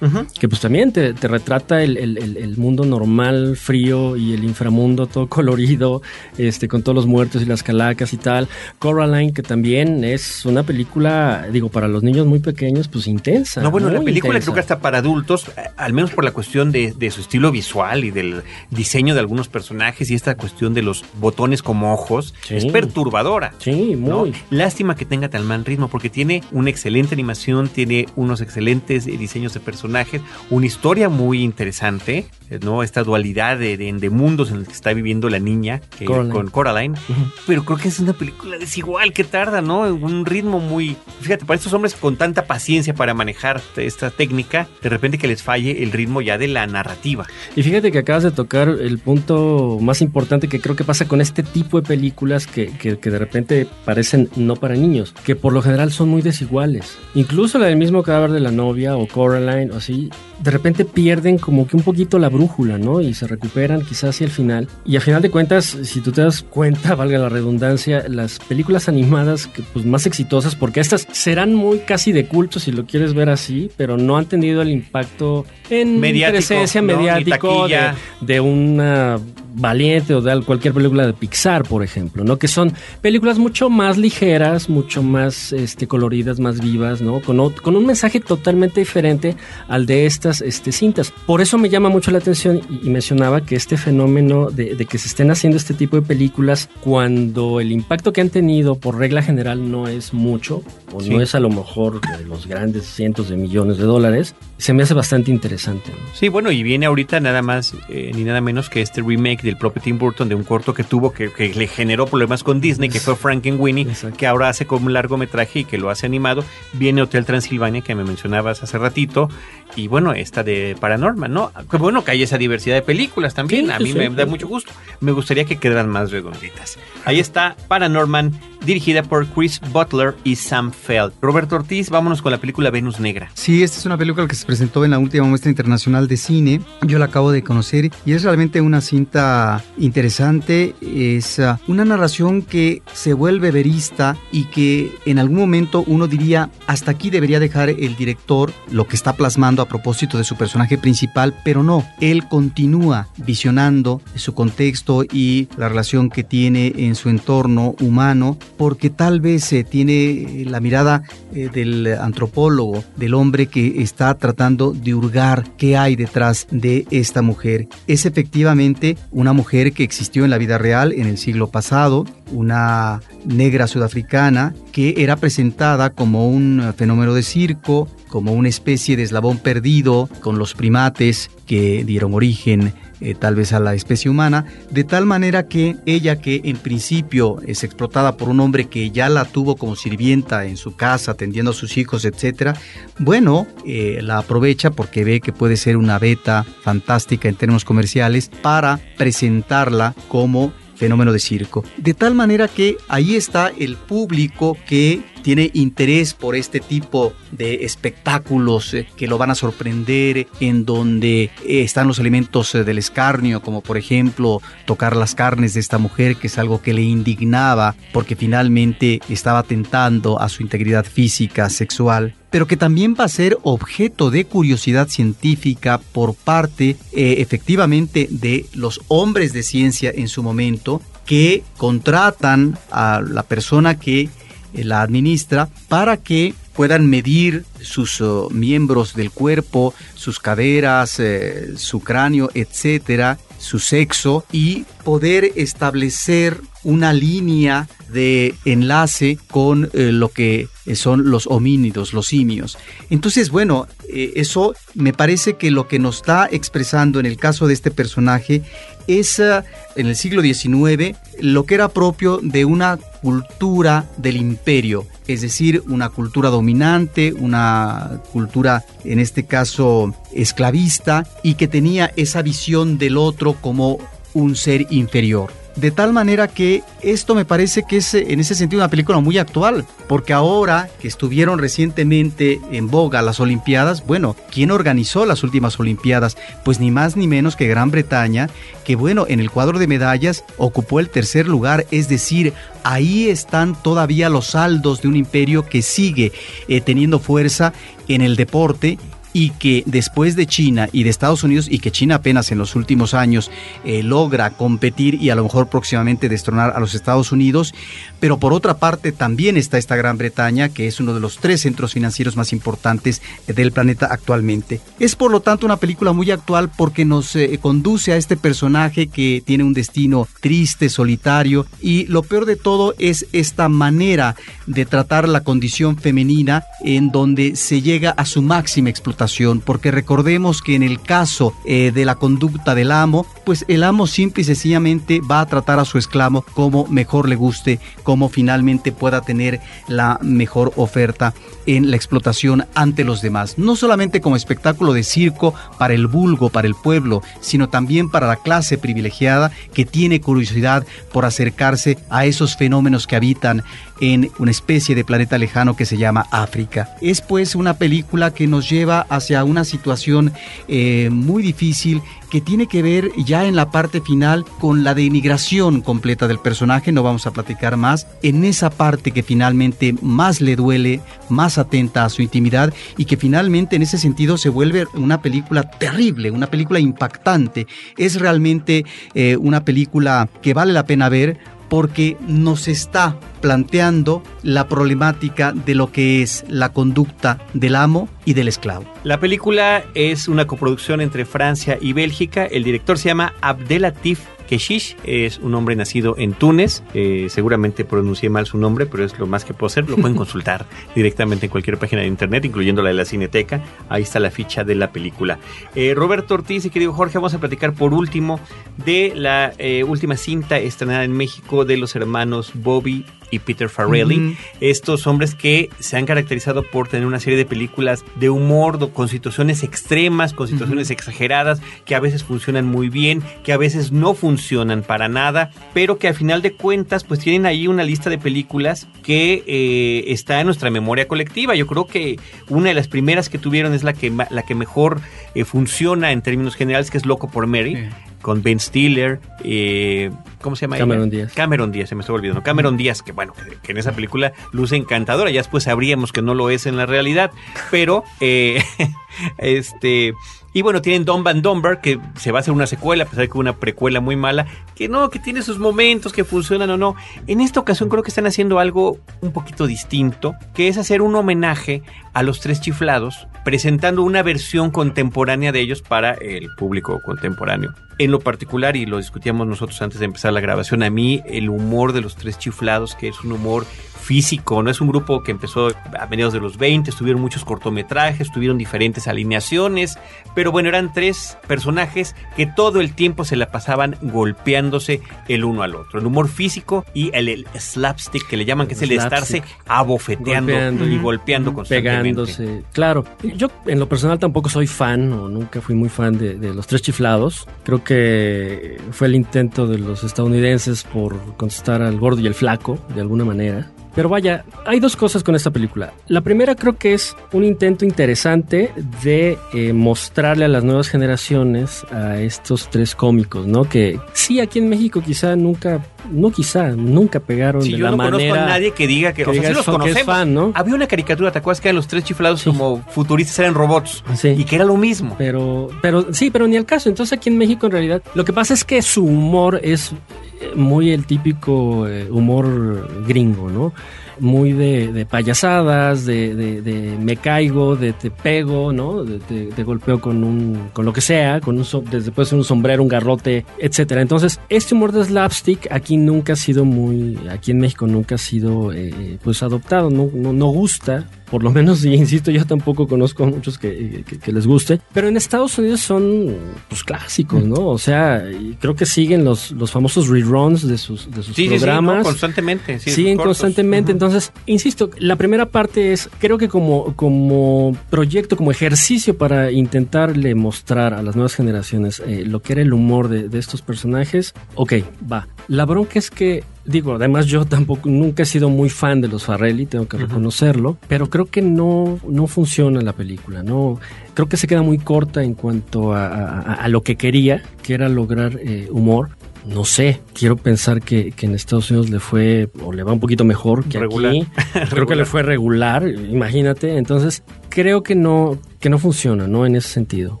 [SPEAKER 4] que pues también te, retrata el, mundo normal, frío y el inframundo todo colorido, este, con todos los muertos y las calacas y tal. Coraline, que también es una película, digo, para los niños muy pequeños, pues intensa.
[SPEAKER 1] No, bueno, la película creo que hasta para adultos, eh, al menos por la cuestión de, de su estilo visual y del diseño de algunos personajes y esta cuestión cuestión de los botones como ojos es perturbadora.
[SPEAKER 4] Sí, muy.
[SPEAKER 1] Lástima que tenga tan mal ritmo porque tiene una excelente animación, tiene unos excelentes diseños de personajes, una historia muy interesante, ¿no? Esta dualidad de, de, mundos en los que está viviendo la niña con Coraline. Pero creo que es una película desigual que tarda, ¿no? Un ritmo muy... Fíjate, para estos hombres con tanta paciencia para manejar esta técnica, de repente que les falle el ritmo ya de la narrativa.
[SPEAKER 4] Y fíjate que acabas de tocar el punto más importante que creo que pasa con este tipo de películas que, que, de repente parecen no para niños, que por lo general son muy desiguales. Incluso la del mismo cadáver de la novia o Coraline o así, de repente pierden como que un poquito la brújula, ¿no? Y se recuperan quizás hacia el final. Y a final de cuentas, si tú te das cuenta, valga la redundancia, las películas animadas que, pues, más exitosas, porque estas serán muy casi de culto si lo quieres ver así, pero no han tenido el impacto en presencia mediático de, de una Valiente o de cualquier película de Pixar, por ejemplo, ¿no? Que son películas mucho más ligeras, mucho más este, coloridas, más vivas, ¿no? Con, con un mensaje totalmente diferente al de estas este, cintas. Por eso me llama mucho la atención y, mencionaba que este fenómeno de, que se estén haciendo este tipo de películas cuando el impacto que han tenido por regla general no es mucho, o no es a lo mejor de los grandes cientos de millones de dólares, se me hace bastante interesante.
[SPEAKER 1] Sí, bueno, y viene ahorita nada más eh, ni nada menos que este remake del propio Tim Burton de un corto que tuvo que, le generó problemas con Disney, que fue Frankenweenie, que ahora hace como un largometraje y que lo hace animado. Viene Hotel Transilvania, que me mencionabas hace ratito, y bueno, esta de Paranormal, ¿no? Que bueno que hay esa diversidad de películas también, a mí me da mucho gusto. Me gustaría que quedaran más redonditas. Ahí está Paranorman, dirigida por Chris Butler y Sam Feld. Roberto Ortiz, vámonos con la película Venus Negra.
[SPEAKER 3] Sí, esta es una película que se presentó en la última muestra internacional de cine. Yo la acabo de conocer y es realmente una cinta interesante. Es uh, una narración que se vuelve verista y que en algún momento uno diría, hasta aquí debería dejar el director lo que está plasmando a propósito de su personaje principal, pero no, él continúa visionando su contexto y la relación que tiene en su entorno humano, porque tal vez se tiene la mirada eh, del antropólogo, del hombre que está tratando de hurgar qué hay detrás de esta mujer. Es efectivamente una mujer que existió en la vida real en el siglo pasado, una negra sudafricana que era presentada como un fenómeno de circo, como una especie de eslabón perdido con los primates que dieron origen eh, tal vez a la especie humana, de tal manera que ella que en principio es explotada por un hombre que ya la tuvo como sirvienta en su casa, atendiendo a sus hijos, etcétera, bueno, eh, la aprovecha porque ve que puede ser una beta fantástica en términos comerciales para presentarla como fenómeno de circo. De tal manera que ahí está el público que tiene interés por este tipo de espectáculos eh, que lo van a sorprender, en donde eh, están los elementos eh, del escarnio, como por ejemplo tocar las carnes de esta mujer, que es algo que le indignaba porque finalmente estaba tentando a su integridad física, sexual pero que también va a ser objeto de curiosidad científica por parte efectivamente de los hombres de ciencia en su momento que contratan a la persona que la administra para que puedan medir sus oh, miembros del cuerpo, sus caderas, eh, su cráneo, etcétera, su sexo y poder establecer una línea de enlace con eh, lo que son los homínidos, los simios. Entonces, bueno, eso me parece que lo que nos está expresando en el caso de este personaje es en el siglo XIX lo que era propio de una cultura del imperio, es decir, una cultura dominante, una cultura en este caso esclavista y que tenía esa visión del otro como un ser inferior. De tal manera que esto me parece que es en ese sentido una película muy actual, porque ahora que estuvieron recientemente en boga las Olimpiadas, bueno, ¿quién organizó las últimas Olimpiadas? Pues ni más ni menos que Gran Bretaña, que bueno, en el cuadro de medallas ocupó el tercer lugar, es decir, ahí están todavía los saldos de un imperio que sigue eh, teniendo fuerza en el deporte y que después de China y de Estados Unidos y que China apenas en los últimos años eh, logra competir y a lo mejor próximamente destronar a los Estados Unidos, pero por otra parte también está esta Gran Bretaña que es uno de los tres centros financieros más importantes del planeta actualmente. Es por lo tanto una película muy actual porque nos eh, conduce a este personaje que tiene un destino triste, solitario y lo peor de todo es esta manera de tratar la condición femenina en donde se llega a su máxima explotación porque recordemos que en el caso eh, de la conducta del amo, pues el amo simple y sencillamente va a tratar a su esclavo como mejor le guste, como finalmente pueda tener la mejor oferta en la explotación ante los demás, no solamente como espectáculo de circo para el vulgo, para el pueblo, sino también para la clase privilegiada que tiene curiosidad por acercarse a esos fenómenos que habitan en una especie de planeta lejano que se llama África. Es pues una película que nos lleva hacia una situación eh, muy difícil que tiene que ver ya en la parte final con la denigración completa del personaje, no vamos a platicar más, en esa parte que finalmente más le duele, más atenta a su intimidad y que finalmente en ese sentido se vuelve una película terrible, una película impactante. Es realmente eh, una película que vale la pena ver porque nos está planteando la problemática de lo que es la conducta del amo y del esclavo.
[SPEAKER 1] La película es una coproducción entre Francia y Bélgica. El director se llama Abdelatif Keshish es un hombre nacido en Túnez. Eh, seguramente pronuncié mal su nombre, pero es lo más que puedo hacer. Lo pueden consultar directamente en cualquier página de internet, incluyendo la de la Cineteca. Ahí está la ficha de la película. Eh, Roberto Ortiz y querido Jorge, vamos a platicar por último de la eh, última cinta estrenada en México de los hermanos Bobby y Peter Farrelly. Estos hombres que se han caracterizado por tener una serie de películas de humor, con situaciones extremas, con situaciones exageradas, que a veces funcionan muy bien, que a veces no funcionan para nada, pero que al final de cuentas pues tienen ahí una lista de películas que eh, está en nuestra memoria colectiva. Yo creo que una de las primeras que tuvieron es la que, la que mejor eh, funciona en términos generales, que es Loco por Mary con Ben Stiller, eh, ¿cómo se llama
[SPEAKER 4] Cameron Díaz.
[SPEAKER 1] Cameron Díaz, se me está olvidando. Cameron Díaz, que bueno, que, en esa película luce encantadora, ya después sabríamos que no lo es en la realidad, pero eh, este y bueno, tienen Don Van Domber, que se va a hacer una secuela, a pesar de que una precuela muy mala, que no, que tiene sus momentos, que funcionan o no. En esta ocasión creo que están haciendo algo un poquito distinto, que es hacer un homenaje a los tres chiflados, presentando una versión contemporánea de ellos para el público contemporáneo. En lo particular, y lo discutíamos nosotros antes de empezar la grabación, a mí el humor de los tres chiflados, que es un humor físico, no es un grupo que empezó a mediados de los 20, tuvieron muchos cortometrajes, tuvieron diferentes alineaciones, pero bueno, eran tres personajes que todo el tiempo se la pasaban golpeándose el uno al otro. El humor físico y el, slapstick que le llaman, que es el estarse abofeteando y golpeando constantemente.
[SPEAKER 4] Pegándose. Claro, yo en lo personal tampoco soy fan, o nunca fui muy fan de, de los tres chiflados. Creo que fue el intento de los estadounidenses por contestar al gordo y el flaco, de alguna manera. Pero vaya, hay dos cosas con esta película. La primera creo que es un intento interesante de eh, mostrarle a las nuevas generaciones a estos tres cómicos, ¿no? Que sí, aquí en México quizá nunca, no quizá, nunca pegaron de
[SPEAKER 1] yo
[SPEAKER 4] la
[SPEAKER 1] no
[SPEAKER 4] manera...
[SPEAKER 1] conozco a nadie que diga que,
[SPEAKER 4] que
[SPEAKER 1] o sea, sí los conocemos.
[SPEAKER 4] fan, ¿no?
[SPEAKER 1] Había una caricatura, ¿te acuerdas que eran los tres chiflados
[SPEAKER 4] Sí.
[SPEAKER 1] como futuristas eran robots?
[SPEAKER 4] Sí.
[SPEAKER 1] Y que era lo mismo.
[SPEAKER 4] Pero, pero sí, pero ni al caso. Entonces aquí en México en realidad lo que pasa es que su humor es eh, muy el típico eh, humor gringo, ¿no? Muy de, de payasadas, de, de- de me caigo, de te pego, ¿no? De golpeo con un, con lo que sea, con un, desde puede ser un sombrero, un garrote, etcétera. Entonces, este humor de slapstick aquí nunca ha sido muy, aquí en México nunca ha sido, eh, pues adoptado, no, no, no gusta por lo menos, y insisto, yo tampoco conozco a muchos que, que- que les guste, pero en Estados Unidos son pues clásicos, ¿no? O sea, creo que siguen los, los famosos reruns de sus, de sus
[SPEAKER 1] Sí, sí, sí,
[SPEAKER 4] programas.
[SPEAKER 1] no, constantemente. sí,
[SPEAKER 4] siguen
[SPEAKER 1] cortos.
[SPEAKER 4] constantemente. Entonces, insisto, la primera parte es, creo que como, como proyecto, como ejercicio para intentarle mostrar a las nuevas generaciones eh, lo que era el humor de, de estos personajes, ok, va. La bronca es que, digo, además yo tampoco, nunca he sido muy fan de los Farrelly, tengo que reconocerlo, pero creo que no, no funciona la película, no, creo que se queda muy corta en cuanto a, a- a lo que quería, que era lograr eh, humor. No sé, quiero pensar que, que en Estados Unidos le fue o le va un poquito mejor que
[SPEAKER 1] Regular.
[SPEAKER 4] aquí. Creo que le fue regular, imagínate. Entonces, creo que no, que no funciona, ¿no? En ese sentido.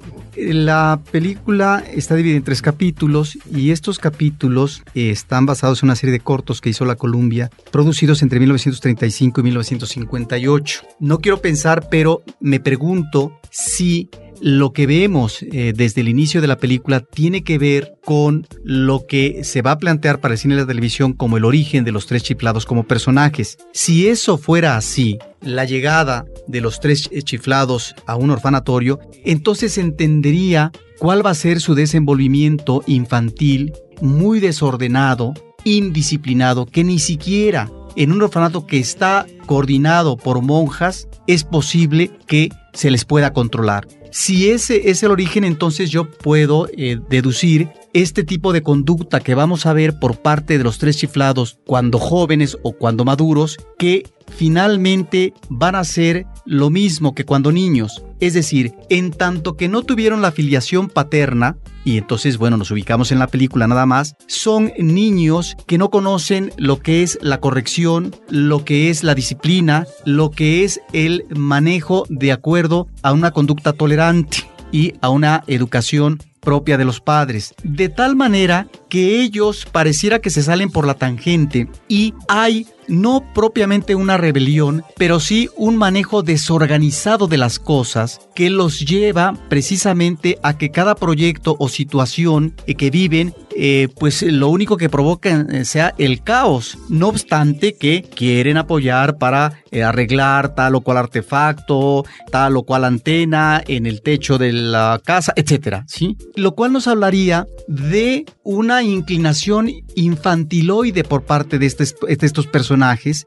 [SPEAKER 3] La película está dividida en tres capítulos y estos capítulos eh, están basados en una serie de cortos que hizo la Columbia, producidos entre 1935 y 1958. No quiero pensar, pero me pregunto si lo que vemos eh, desde el inicio de la película tiene que ver con lo que se va a plantear para el cine y la televisión como el origen de los tres chiflados como personajes. Si eso fuera así, la llegada de los tres chiflados a un orfanatorio, entonces entendería cuál va a ser su desenvolvimiento infantil muy desordenado, indisciplinado, que ni siquiera en un orfanato que está coordinado por monjas es posible que se les pueda controlar. Si ese es el origen, entonces yo puedo eh, deducir este tipo de conducta que vamos a ver por parte de los tres chiflados cuando jóvenes o cuando maduros, que finalmente van a ser lo mismo que cuando niños. Es decir, en tanto que no tuvieron la filiación paterna, y entonces, bueno, nos ubicamos en la película nada más, son niños que no conocen lo que es la corrección, lo que es la disciplina, lo que es el manejo de acuerdo a una conducta tolerante y a una educación propia de los padres, de tal manera que ellos pareciera que se salen por la tangente y hay no propiamente una rebelión, pero sí un manejo desorganizado de las cosas que los lleva precisamente a que cada proyecto o situación que viven, eh, pues lo único que provoca eh, sea el caos. No obstante que quieren apoyar para eh, arreglar tal o cual artefacto, tal o cual antena en el techo de la casa, etcétera, ¿sí? Lo cual nos hablaría de una inclinación infantiloide por parte de, este- de estos personajes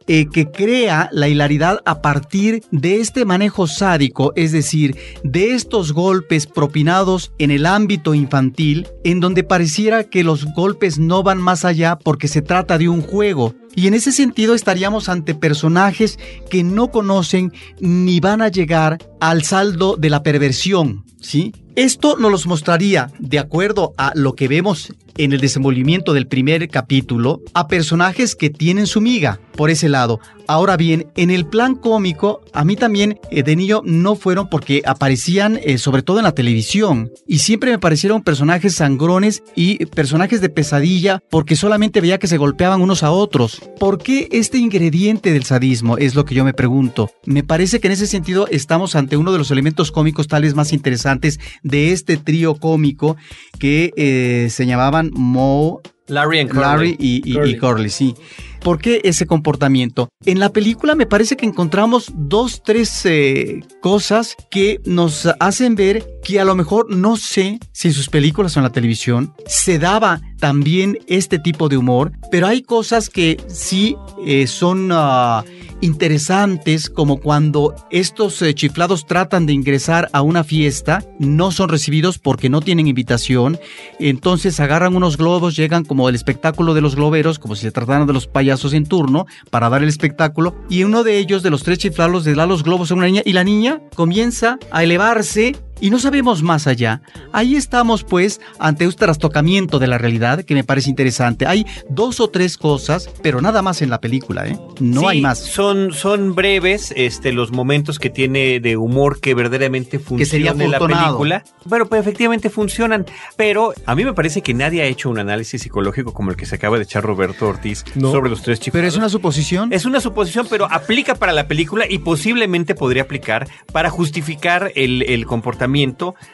[SPEAKER 3] eh, que crea la hilaridad a partir de este manejo sádico, es decir, de estos golpes propinados en el ámbito infantil, en donde pareciera que los golpes no van más allá porque se trata de un juego. Y en ese sentido estaríamos ante personajes que no conocen ni van a llegar al saldo de la perversión, ¿sí? Esto nos los mostraría, de acuerdo a lo que vemos en el desenvolvimiento del primer capítulo, a personajes que tienen su miga por ese lado. Ahora bien, en el plan cómico, a mí también eh, de niño no fueron porque aparecían eh, sobre todo en la televisión y siempre me parecieron personajes sangrones y personajes de pesadilla porque solamente veía que se golpeaban unos a otros. ¿Por qué este ingrediente del sadismo? Es lo que yo me pregunto. Me parece que en ese sentido estamos ante uno de los elementos cómicos tales más interesantes de este trío cómico que eh, se llamaban Moe,
[SPEAKER 1] Larry and Curly.
[SPEAKER 3] Larry y, y-.
[SPEAKER 4] Curly,
[SPEAKER 3] sí. ¿Por qué ese comportamiento? En la película me parece que encontramos dos, tres eh, cosas que nos hacen ver que a lo mejor no sé si en sus películas o en la televisión se daba también este tipo de humor, pero hay cosas que sí eh, son ah, interesantes, como cuando estos eh, chiflados tratan de ingresar a una fiesta, no son recibidos porque no tienen invitación, entonces agarran unos globos, llegan como el espectáculo de los globeros, como si se trataran de los payasos en turno, para dar el espectáculo, y uno de ellos, de los tres chiflados, le da los globos a una niña, y la niña comienza a elevarse y no sabemos más allá. Ahí estamos pues ante un trastocamiento de la realidad que me parece interesante. Hay dos o tres cosas, pero nada más en la película, ¿eh? No
[SPEAKER 1] Sí,
[SPEAKER 3] hay más.
[SPEAKER 1] Son, son breves este, los momentos que tiene de humor que verdaderamente funcionan en la película. Pero pues, efectivamente funcionan. Pero a mí me parece que nadie ha hecho un análisis psicológico como el que se acaba de echar Roberto Ortiz
[SPEAKER 4] No.
[SPEAKER 1] sobre los tres chiflados.
[SPEAKER 3] Pero es una suposición.
[SPEAKER 1] Es una suposición, pero aplica para la película y posiblemente podría aplicar para justificar el, el comportamiento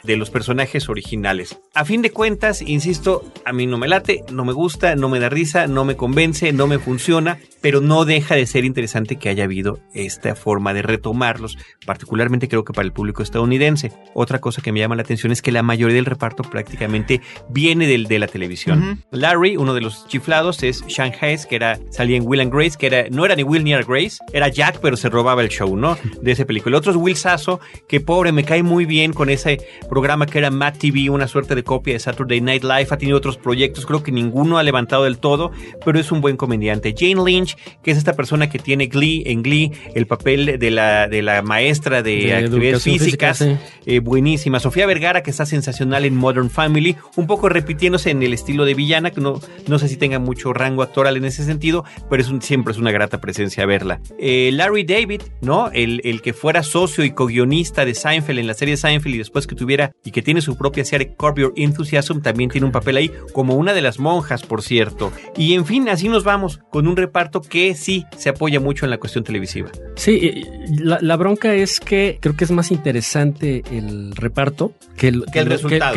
[SPEAKER 1] de los personajes originales. A fin de cuentas, insisto, a mí no me late, no me gusta, no me da risa, no me convence, no me funciona, pero no deja de ser interesante que haya habido esta forma de retomarlos, particularmente creo que para el público estadounidense. Otra cosa que me llama la atención es que la mayoría del reparto prácticamente viene del, de la televisión. Larry, uno de los chiflados, es Sean Hayes, que era, salía en Will and Grace, que era, no era ni Will ni era Grace, era Jack, pero se robaba el show, ¿no? De esa película. El otro es Will Sasso, que pobre, me cae muy bien con ese programa que era Matt TV, una suerte de copia de Saturday Night Live, ha tenido otros proyectos, creo que ninguno ha levantado del todo, pero es un buen comediante. Jane Lynch, que es esta persona que tiene Glee, en Glee, el papel de la, de la maestra de,
[SPEAKER 4] De
[SPEAKER 1] actividades físicas,
[SPEAKER 4] física,
[SPEAKER 1] eh, buenísima. Sofía Vergara, que está sensacional en Modern Family, un poco repitiéndose en el estilo de villana, que no, no sé si tenga mucho rango actoral en ese sentido, pero es un- siempre es una grata presencia verla. Eh, Larry David, ¿no? El, el que fuera socio y co-guionista de Seinfeld en la serie Seinfeld y después que tuviera y que tiene su propia serie Curb Your Enthusiasm, también tiene un papel ahí, como una de las monjas, por cierto. Y en fin, así nos vamos, con un reparto que sí se apoya mucho en la cuestión televisiva.
[SPEAKER 4] Sí, la, la bronca es que creo que es más interesante el reparto que el,
[SPEAKER 1] Que el resultado.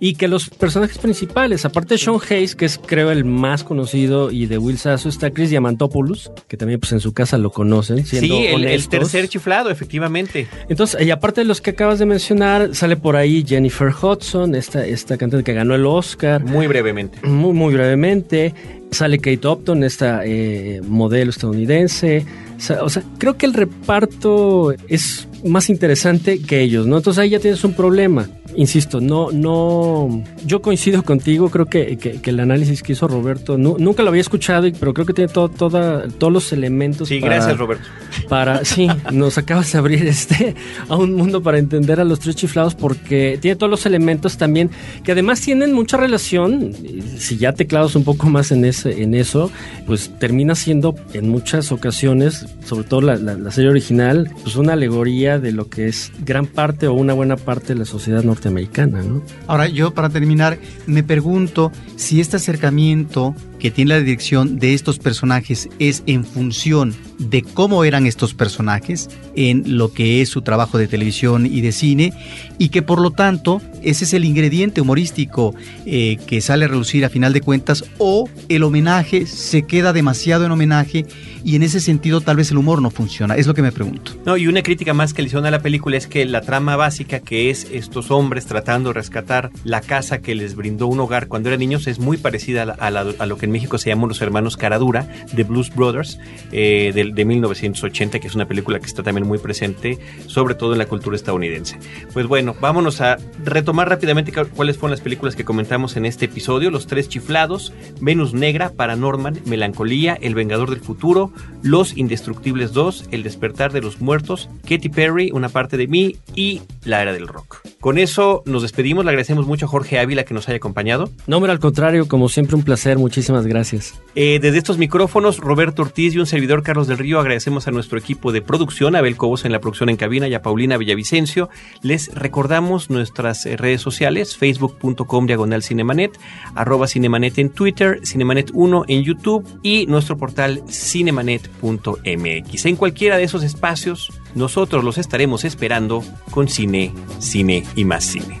[SPEAKER 4] y que los personajes principales. Aparte de Sean Hayes, que es creo el más conocido, y de Will Sasso está Chris Diamantopoulos, que también pues en su casa lo conocen. Siendo
[SPEAKER 1] Sí, el, tercer chiflado, efectivamente.
[SPEAKER 4] Entonces, y aparte de los que acabas de mencionar, sale por ahí Jennifer Hudson, esta, esta cantante que ganó el Oscar.
[SPEAKER 1] Muy brevemente.
[SPEAKER 4] Muy, muy brevemente. Sale Kate Upton, esta eh, modelo estadounidense. O sea, o sea, creo que el reparto es más interesante que ellos, ¿no? Entonces ahí ya tienes un problema. Insisto, no, no. Yo coincido contigo, creo que, que- que el análisis que hizo Roberto, nu- nunca lo había escuchado, pero creo que tiene todo, toda, todos los elementos.
[SPEAKER 1] Sí,
[SPEAKER 4] para-
[SPEAKER 1] gracias, Roberto.
[SPEAKER 4] para sí, nos acabas de abrir este a un mundo para entender a los tres chiflados porque tiene todos los elementos también que además tienen mucha relación. Si ya te clavas un poco más en ese, en eso, pues termina siendo en muchas ocasiones, sobre todo la, la- la serie original, pues una alegoría de lo que es gran parte o una buena parte de la sociedad norteamericana, ¿no?
[SPEAKER 3] Ahora, yo para terminar, me pregunto si este acercamiento que tiene la dirección de estos personajes es en función de cómo eran estos personajes en lo que es su trabajo de televisión y de cine y que por lo tanto ese es el ingrediente humorístico eh, que sale a relucir a final de cuentas o el homenaje se queda demasiado en homenaje y en ese sentido tal vez el humor no funciona, es lo que me pregunto.
[SPEAKER 1] No, y una crítica más que le hicieron a la película es que la trama básica, que es estos hombres tratando de rescatar la casa que les brindó un hogar cuando eran niños, es muy parecida a, a lo que en México se llaman los hermanos Caradura, de Blues Brothers, eh, de, 1980, que es una película que está también muy presente, sobre todo en la cultura estadounidense. Pues bueno, vámonos a retomar rápidamente cu- cuáles fueron las películas que comentamos en este episodio. Los Tres Chiflados, Venus Negra, Paranormal, Melancolía, El Vengador del Futuro, Los Indestructibles 2, El Despertar de los Muertos, Katy Perry, Una parte de mí y La Era del Rock. Con eso nos despedimos, le agradecemos mucho a Jorge Ávila que nos haya acompañado.
[SPEAKER 4] No, hombre, al contrario, como siempre un placer, muchísimas gracias.
[SPEAKER 1] Eh, desde estos micrófonos, Roberto Ortiz y un servidor Carlos del Río, agradecemos a nuestro equipo de producción, Abel Cobos en la producción en cabina y a Paulina Villavicencio. Les recordamos nuestras eh, redes sociales, facebook.com diagonal cinemanet, arroba cinemanet en Twitter, cinemanet 1 en YouTube y nuestro portal cinemanet.mx. En cualquiera de esos espacios, nosotros los estaremos esperando con cine, cine y más cine.